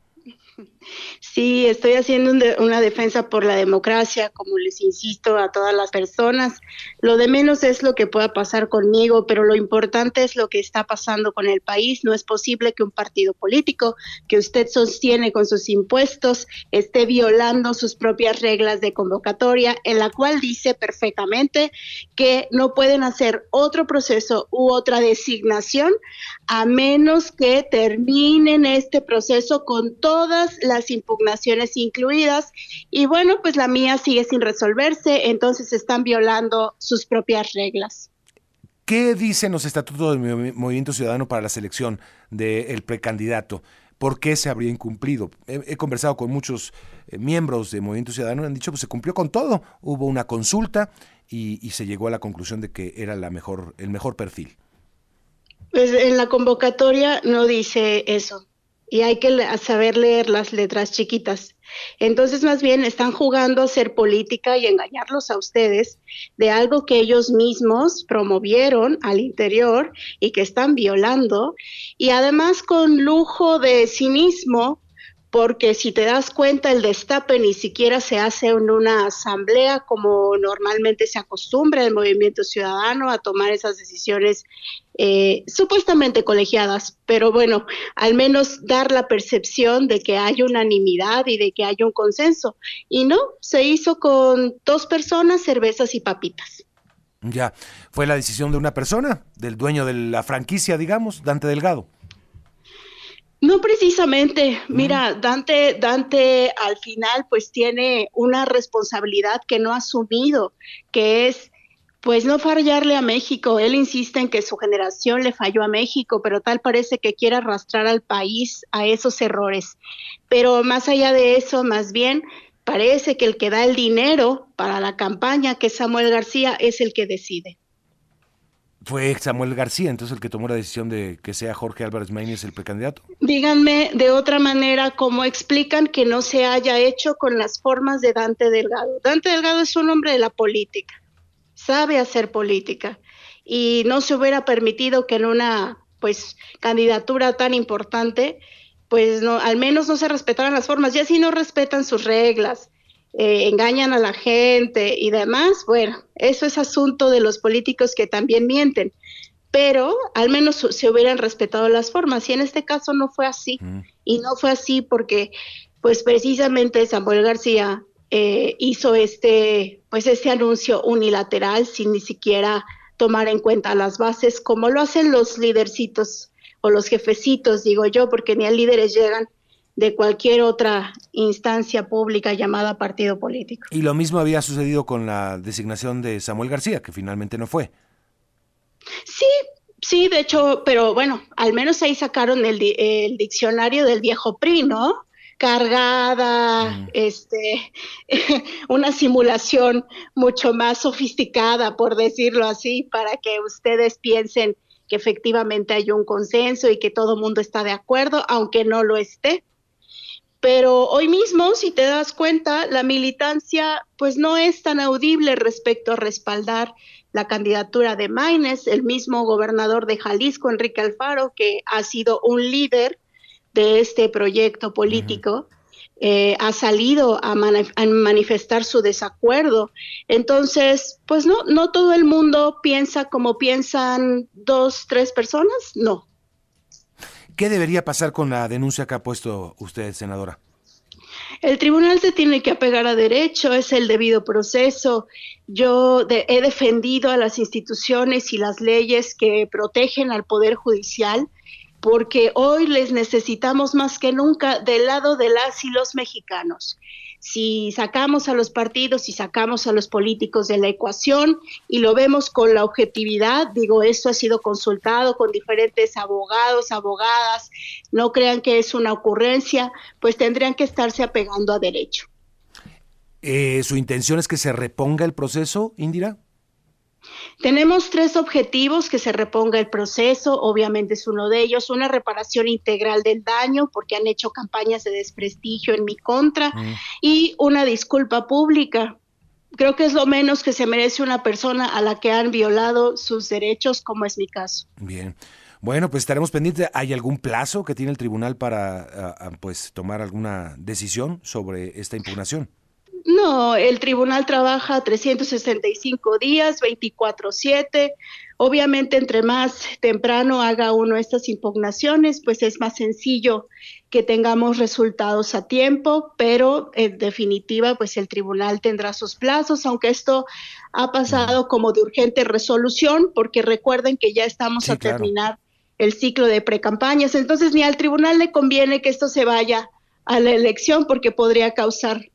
Sí, estoy haciendo una defensa por la democracia, como les insisto a todas las personas. Lo de menos es lo que pueda pasar conmigo, pero lo importante es lo que está pasando con el país. No es posible que un partido político que usted sostiene con sus impuestos esté violando sus propias reglas de convocatoria, en la cual dice perfectamente que no pueden hacer otro proceso u otra designación a menos que terminen este proceso con todas las impugnaciones incluidas. Y bueno, pues la mía sigue sin resolverse, entonces están violando sus propias reglas. ¿Qué dicen los estatutos del Movimiento Ciudadano para la selección del precandidato? ¿Por qué se habría incumplido? He, conversado con muchos eh, miembros del Movimiento Ciudadano y han dicho que pues, se cumplió con todo. Hubo una consulta y, y, se llegó a la conclusión de que era la mejor, el mejor perfil. Pues en la convocatoria no dice eso. Y hay que saber leer las letras chiquitas. Entonces, más bien están jugando a hacer política y engañarlos a ustedes de algo que ellos mismos promovieron al interior y que están violando. Y además con lujo de cinismo, porque si te das cuenta el destape ni siquiera se hace en una asamblea como normalmente se acostumbra el movimiento ciudadano a tomar esas decisiones eh, supuestamente colegiadas, pero bueno, al menos dar la percepción de que hay unanimidad y de que hay un consenso. Y no, se hizo con dos personas, cervezas y papitas. Ya, fue la decisión de una persona, del dueño de la franquicia, digamos, Dante Delgado. No precisamente. Mira, Dante, Dante al final pues tiene una responsabilidad que no ha asumido, que es pues no fallarle a México. Él insiste en que su generación le falló a México, pero tal parece que quiere arrastrar al país a esos errores. Pero más allá de eso, más bien parece que el que da el dinero para la campaña, que es Samuel García, es el que decide fue Samuel García, entonces el que tomó la decisión de que sea Jorge Álvarez Maínez el precandidato. Díganme de otra manera cómo explican que no se haya hecho con las formas de Dante Delgado. Dante Delgado es un hombre de la política, sabe hacer política y no se hubiera permitido que en una pues candidatura tan importante pues no al menos no se respetaran las formas, ya si no respetan sus reglas, eh, engañan a la gente y demás, bueno, eso es asunto de los políticos que también mienten, pero al menos se hubieran respetado las formas y en este caso no fue así y no fue así porque pues precisamente Samuel García eh, hizo este pues este anuncio unilateral sin ni siquiera tomar en cuenta las bases como lo hacen los lidercitos o los jefecitos digo yo porque ni a líderes llegan de cualquier otra instancia pública llamada partido político. Y lo mismo había sucedido con la designación de Samuel García, que finalmente no fue. Sí, sí, de hecho, pero bueno, al menos ahí sacaron el, diccionario del viejo PRI, ¿no? cargada, mm. este, (laughs) una simulación mucho más sofisticada, por decirlo así, para que ustedes piensen que efectivamente hay un consenso y que todo el mundo está de acuerdo, aunque no lo esté. Pero hoy mismo, si te das cuenta, la militancia pues no es tan audible respecto a respaldar la candidatura de Maines, el mismo gobernador de Jalisco, Enrique Alfaro, que ha sido un líder de este proyecto político. Eh, ha salido a, a, manifestar su desacuerdo. Entonces, pues no, no todo el mundo piensa como piensan dos, tres personas, no. ¿Qué debería pasar con la denuncia que ha puesto usted, senadora? El tribunal se tiene que apegar a derecho, es el debido proceso. Yo he defendido a las instituciones y las leyes que protegen al Poder Judicial porque hoy les necesitamos más que nunca del lado de las y los mexicanos si sacamos a los partidos y sacamos a los políticos de la ecuación y lo vemos con la objetividad, digo, esto ha sido consultado con diferentes abogados, abogadas, no crean que es una ocurrencia, pues tendrían que estarse apegando a derecho. Eh, ¿Su intención es que se reponga el proceso, Indira? Tenemos tres objetivos, que se reponga el proceso, obviamente es uno de ellos, una reparación integral del daño, porque han hecho campañas de desprestigio en mi contra, mm. y una disculpa pública. Creo que es lo menos que se merece una persona a la que han violado sus derechos, como es mi caso. Bien. Bueno, pues estaremos pendientes. ¿Hay algún plazo que tiene el tribunal para pues tomar alguna decisión sobre esta impugnación? No, el tribunal trabaja 365 días, 24/7. Obviamente, entre más temprano haga uno estas impugnaciones, pues es más sencillo que tengamos resultados a tiempo, pero en definitiva, pues el tribunal tendrá sus plazos, aunque esto ha pasado como de urgente resolución, porque recuerden que ya estamos a terminar el ciclo de precampañas, entonces ni al tribunal le conviene que esto se vaya a la elección porque podría causar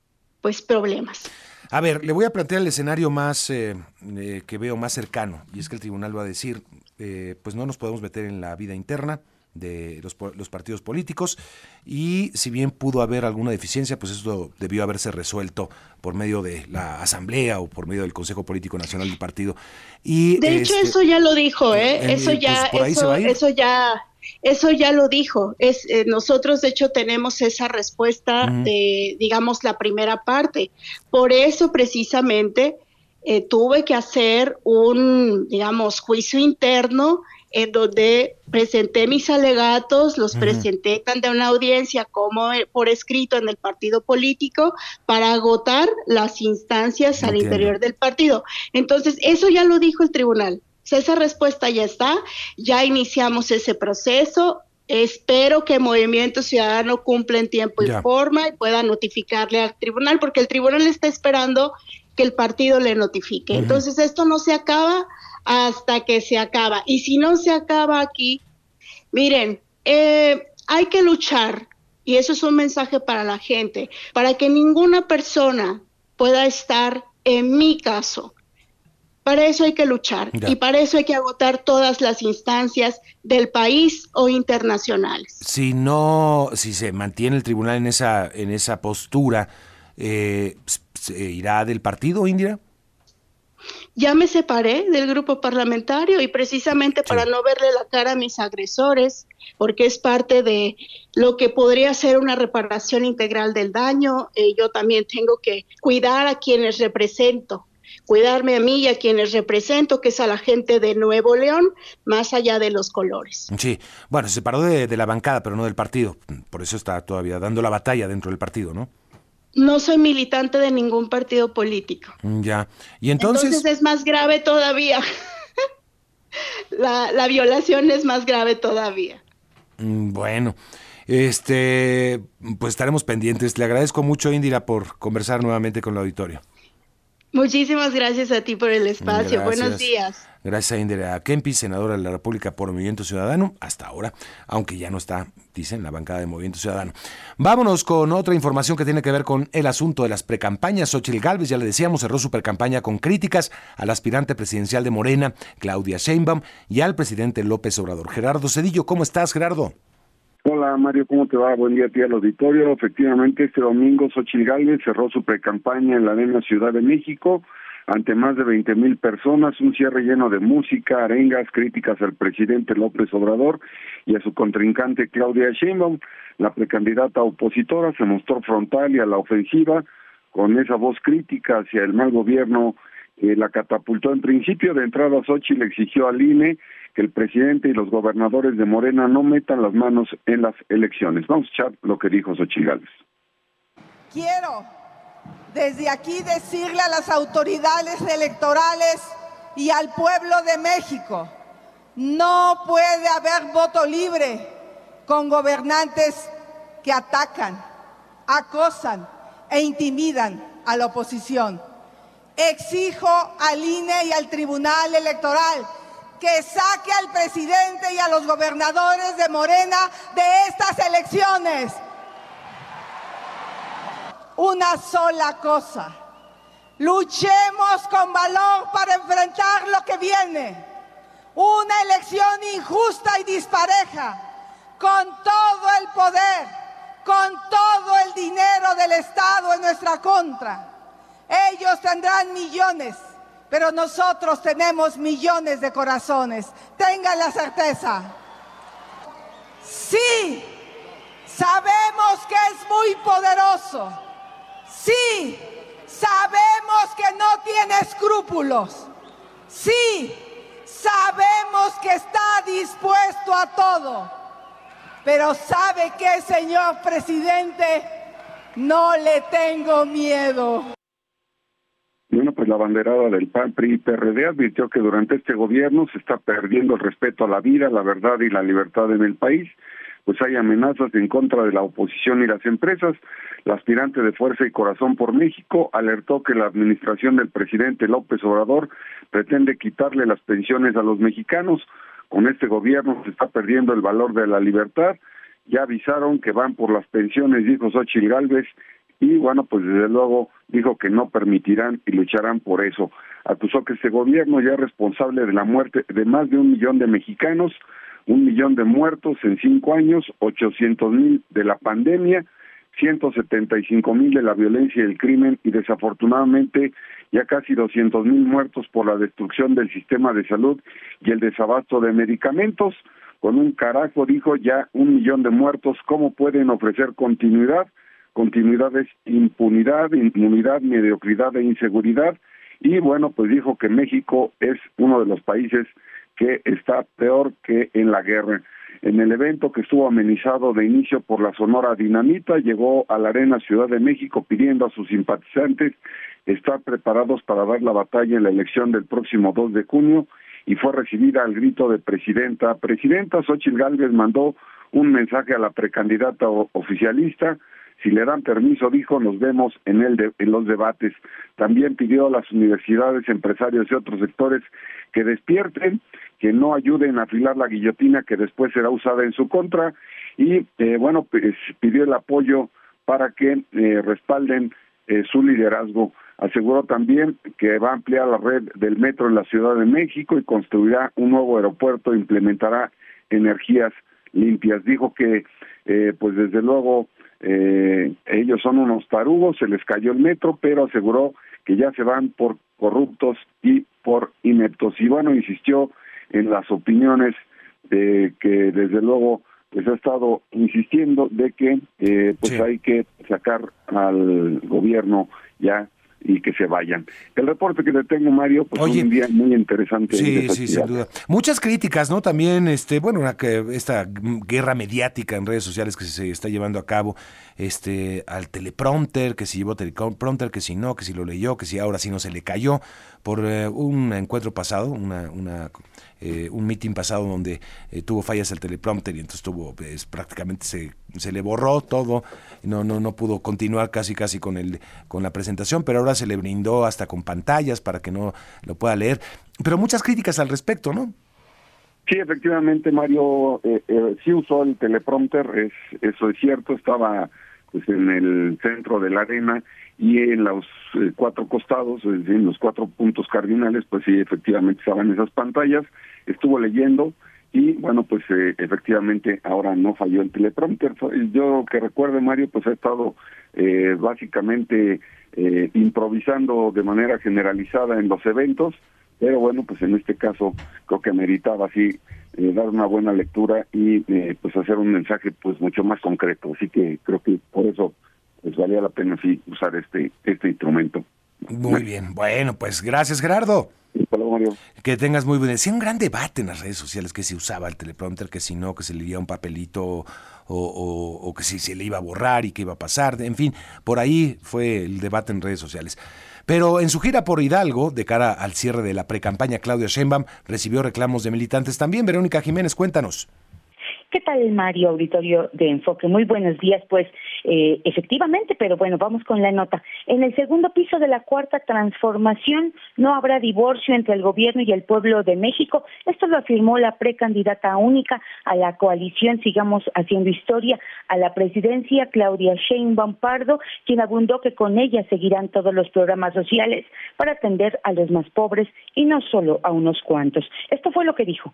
pues problemas. A ver, le voy a plantear el escenario más eh, eh, que veo más cercano, y es que el tribunal va a decir, eh, pues no nos podemos meter en la vida interna de los, los, partidos políticos, y si bien pudo haber alguna deficiencia, pues eso debió haberse resuelto por medio de la Asamblea o por medio del Consejo Político Nacional del partido. Y de hecho, este, eso ya lo dijo, ¿eh? Eso ya, eso, eso ya Eso ya lo dijo. Es, eh, nosotros, de hecho, tenemos esa respuesta de, digamos, la primera parte. Por eso, precisamente, eh, tuve que hacer un, digamos, juicio interno en donde presenté mis alegatos, los presenté tanto en una audiencia como eh, por escrito en el partido político para agotar las instancias al interior del partido. Entonces, eso ya lo dijo el tribunal. Esa respuesta ya está, ya iniciamos ese proceso. Espero que Movimiento Ciudadano cumpla en tiempo y forma y pueda notificarle al tribunal, porque el tribunal está esperando que el partido le notifique. Entonces, esto no se acaba hasta que se acaba. Y si no se acaba aquí, miren, eh, hay que luchar, y eso es un mensaje para la gente, para que ninguna persona pueda estar en mi caso. Para eso hay que luchar y para eso hay que agotar todas las instancias del país o internacionales. Si no, si se mantiene el tribunal en esa en esa postura, eh, ¿se irá del partido, Indira? ya me separé del grupo parlamentario y precisamente para no verle la cara a mis agresores, porque es parte de lo que podría ser una reparación integral del daño, eh, yo también tengo que cuidar a quienes represento cuidarme a mí y a quienes represento, que es a la gente de Nuevo León, más allá de los colores. Sí, bueno, se separó de, de la bancada, pero no del partido, por eso está todavía dando la batalla dentro del partido, ¿no? no soy militante de ningún partido político. Mm, ya. Y entonces. Entonces es más grave todavía. (laughs) la, violación es más grave todavía. Mm, bueno. Este, pues estaremos pendientes. Le agradezco mucho, Indira, por conversar nuevamente con el auditorio. Muchísimas gracias a ti por el espacio. Buenos días. Gracias a Indira Kempis, senadora de la República por Movimiento Ciudadano, hasta ahora, aunque ya no está, dicen, la bancada de Movimiento Ciudadano. Vámonos con otra información que tiene que ver con el asunto de las precampañas. Xochitl Galvez, ya le decíamos, cerró su precampaña con críticas al aspirante presidencial de Morena, Claudia Sheinbaum, y al presidente López Obrador. Gerardo Cedillo, ¿cómo estás, Gerardo? Hola Mario, ¿cómo te va? Buen día a ti al auditorio. Efectivamente, este domingo Xochitl Galvez cerró su precampaña en la Arena Ciudad de México ante más de 20 mil personas, un cierre lleno de música, arengas, críticas al presidente López Obrador y a su contrincante Claudia Sheinbaum. La precandidata opositora se mostró frontal y a la ofensiva con esa voz crítica hacia el mal gobierno que la catapultó en principio. De entrada, Xochitl exigió al INE que el presidente y los gobernadores de Morena no metan las manos en las elecciones. Vamos a echar lo que dijo Xochitl. Quiero desde aquí decirle a las autoridades electorales y al pueblo de México, no puede haber voto libre con gobernantes que atacan, acosan e intimidan a la oposición. Exijo al INE y al Tribunal Electoral que saque al presidente y a los gobernadores de Morena de estas elecciones una sola cosa. Luchemos con valor para enfrentar lo que viene. Una elección injusta y dispareja, con todo el poder, con todo el dinero del Estado en nuestra contra. Ellos tendrán millones, pero nosotros tenemos millones de corazones. Tengan la certeza. Sí, sabemos que es muy poderoso Sí, sabemos que no tiene escrúpulos. Sí, sabemos que está dispuesto a todo. Pero ¿sabe qué, señor presidente? No le tengo miedo. Pues la banderada del PAN, PRI y PRD advirtió que durante este gobierno se está perdiendo el respeto a la vida, la verdad y la libertad en el país, pues hay amenazas en contra de la oposición y las empresas. La aspirante de Fuerza y Corazón por México alertó que la administración del presidente López Obrador pretende quitarle las pensiones a los mexicanos. Con este gobierno se está perdiendo el valor de la libertad. Ya avisaron que van por las pensiones, dijo Xochitl Gálvez, y bueno, pues desde luego dijo que no permitirán y lucharán por eso. Acusó que este gobierno ya es responsable de la muerte de más de un millón de mexicanos, un millón de muertos en cinco años, ochocientos mil de la pandemia, 175 mil de la violencia y el crimen y desafortunadamente ya casi 200 mil muertos por la destrucción del sistema de salud y el desabasto de medicamentos. con un carajo, dijo ya un millón de muertos, ¿cómo pueden ofrecer continuidad? Continuidad es impunidad, inmunidad, mediocridad e inseguridad. Y bueno, pues dijo que México es uno de los países que está peor que en la guerra. En el evento que estuvo amenizado de inicio por la Sonora Dinamita, llegó a la Arena Ciudad de México pidiendo a sus simpatizantes estar preparados para dar la batalla en la elección del próximo 2 de junio y fue recibida al grito de presidenta. Presidenta Xochitl Gálvez mandó un mensaje a la precandidata oficialista. Si le dan permiso, dijo, nos vemos en, el en los debates. También pidió a las universidades, empresarios y otros sectores que despierten, que no ayuden a afilar la guillotina que después será usada en su contra y, eh, bueno, pues, pidió el apoyo para que eh, respalden eh, su liderazgo. Aseguró también que va a ampliar la red del metro en la Ciudad de México y construirá un nuevo aeropuerto implementará energías limpias. Dijo que, eh, pues desde luego, eh, ellos son unos tarugos, se les cayó el metro, pero aseguró que ya se van por corruptos y por ineptos. Y bueno, insistió en las opiniones de que desde luego pues ha estado insistiendo de que eh, pues hay que sacar al gobierno ya y que se vayan. El reporte que le tengo, Mario, pues un día muy interesante. Sí, sí, sin duda. Muchas críticas, ¿no? También, este, bueno, esta guerra mediática en redes sociales que se está llevando a cabo, este, al teleprompter, que si llevó teleprompter, que si no, que si lo leyó, que si ahora sí no se le cayó, por eh, un encuentro pasado, una, una eh, un meeting pasado donde eh, tuvo fallas el teleprompter y entonces tuvo, pues, prácticamente se, se le borró todo, no, no, no pudo continuar casi casi con el, con la presentación, pero ahora se le brindó hasta con pantallas para que no lo pueda leer. Pero muchas críticas al respecto, ¿no? Sí, efectivamente, Mario eh, sí usó el teleprompter, es, eso es cierto, estaba pues en el centro de la arena y en los cuatro costados, en los cuatro puntos cardinales, pues sí, efectivamente estaban esas pantallas estuvo leyendo y bueno, pues eh, efectivamente ahora no falló el teleprompter. Yo que recuerde, Mario, pues ha estado eh, básicamente eh, improvisando de manera generalizada en los eventos, pero bueno, pues en este caso creo que meritaba así dar una buena lectura y pues hacer un mensaje pues mucho más concreto. Así que creo que por eso pues valía la pena sí usar este este instrumento. Muy bien, bueno, pues gracias Gerardo. Que tengas muy buen día. Sí, un gran debate en las redes sociales que si usaba el teleprompter, que si no, que se le iba un papelito o, que si se le iba a borrar y qué iba a pasar. En fin, por ahí fue el debate en redes sociales. Pero en su gira por Hidalgo, de cara al cierre de la precampaña, Claudia Sheinbaum recibió reclamos de militantes también. Verónica Jiménez, cuéntanos. ¿Qué tal, Mario, auditorio de Enfoque? Muy buenos días, pues eh, efectivamente, pero bueno, vamos con la nota. En el segundo piso de la cuarta transformación no habrá divorcio entre el gobierno y el pueblo de México. Esto lo afirmó la precandidata única a la coalición Sigamos Haciendo Historia a la presidencia, Claudia Sheinbaum Pardo, quien abundó que con ella seguirán todos los programas sociales para atender a los más pobres y no solo a unos cuantos. Esto fue lo que dijo.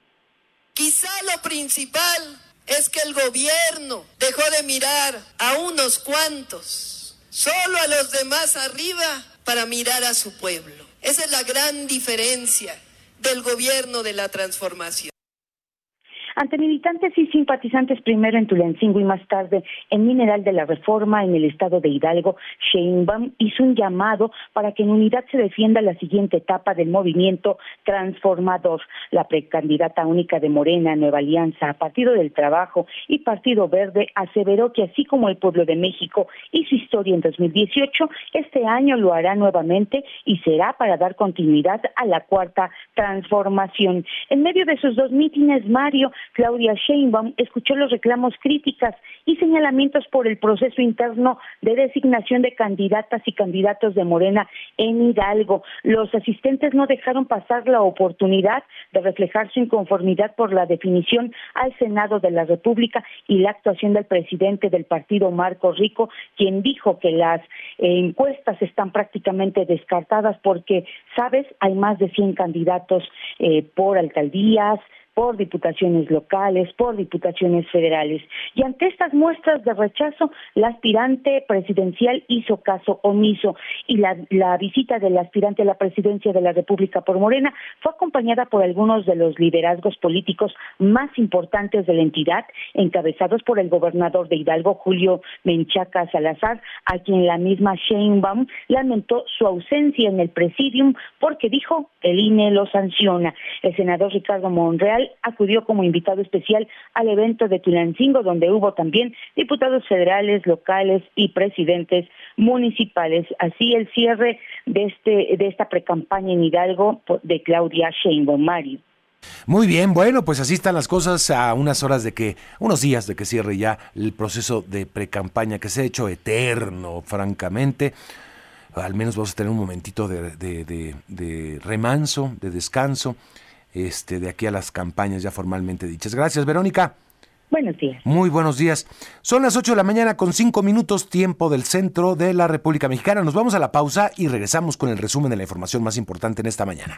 Quizá lo principal es que el gobierno dejó de mirar a unos cuantos, solo a los demás arriba, para mirar a su pueblo. Esa es la gran diferencia del gobierno de la transformación. Ante militantes y simpatizantes primero en Tulancingo y más tarde en Mineral de la Reforma en el estado de Hidalgo, Sheinbaum hizo un llamado para que en unidad se defienda la siguiente etapa del movimiento transformador. La precandidata única de Morena, Nueva Alianza, Partido del Trabajo y Partido Verde aseveró que así como el pueblo de México hizo historia en 2018, este año lo hará nuevamente y será para dar continuidad a la cuarta transformación. En medio de sus dos mítines, Mario Claudia Sheinbaum escuchó los reclamos críticas y señalamientos por el proceso interno de designación de candidatas y candidatos de Morena en Hidalgo. Los asistentes no dejaron pasar la oportunidad de reflejar su inconformidad por la definición al Senado de la República y la actuación del presidente del partido, Marco Rico, quien dijo que las eh, encuestas están prácticamente descartadas porque, sabes, hay más de 100 candidatos eh, por alcaldías, por diputaciones locales, por diputaciones federales. Y ante estas muestras de rechazo, la aspirante presidencial hizo caso omiso y la, la visita del aspirante a la presidencia de la República por Morena fue acompañada por algunos de los liderazgos políticos más importantes de la entidad, encabezados por el gobernador de Hidalgo, Julio Menchaca Salazar, a quien la misma Sheinbaum lamentó su ausencia en el presidium porque dijo el INE lo sanciona. El senador Ricardo Monreal acudió como invitado especial al evento de Tulancingo, donde hubo también diputados federales, locales y presidentes municipales. Así el cierre de este de esta precampaña en Hidalgo de Claudia Sheinbaum Mario. Muy bien, bueno, pues así están las cosas a unas horas de que, unos días de que cierre ya el proceso de precampaña que se ha hecho eterno, francamente. Al menos vamos a tener un momentito de, remanso, de descanso, este, de aquí a las campañas ya formalmente dichas. Gracias, Verónica. Buenos días. Muy buenos días. Son las 8 de la mañana con 5 minutos tiempo del centro de la República Mexicana. Nos vamos a la pausa y regresamos con el resumen de la información más importante en esta mañana.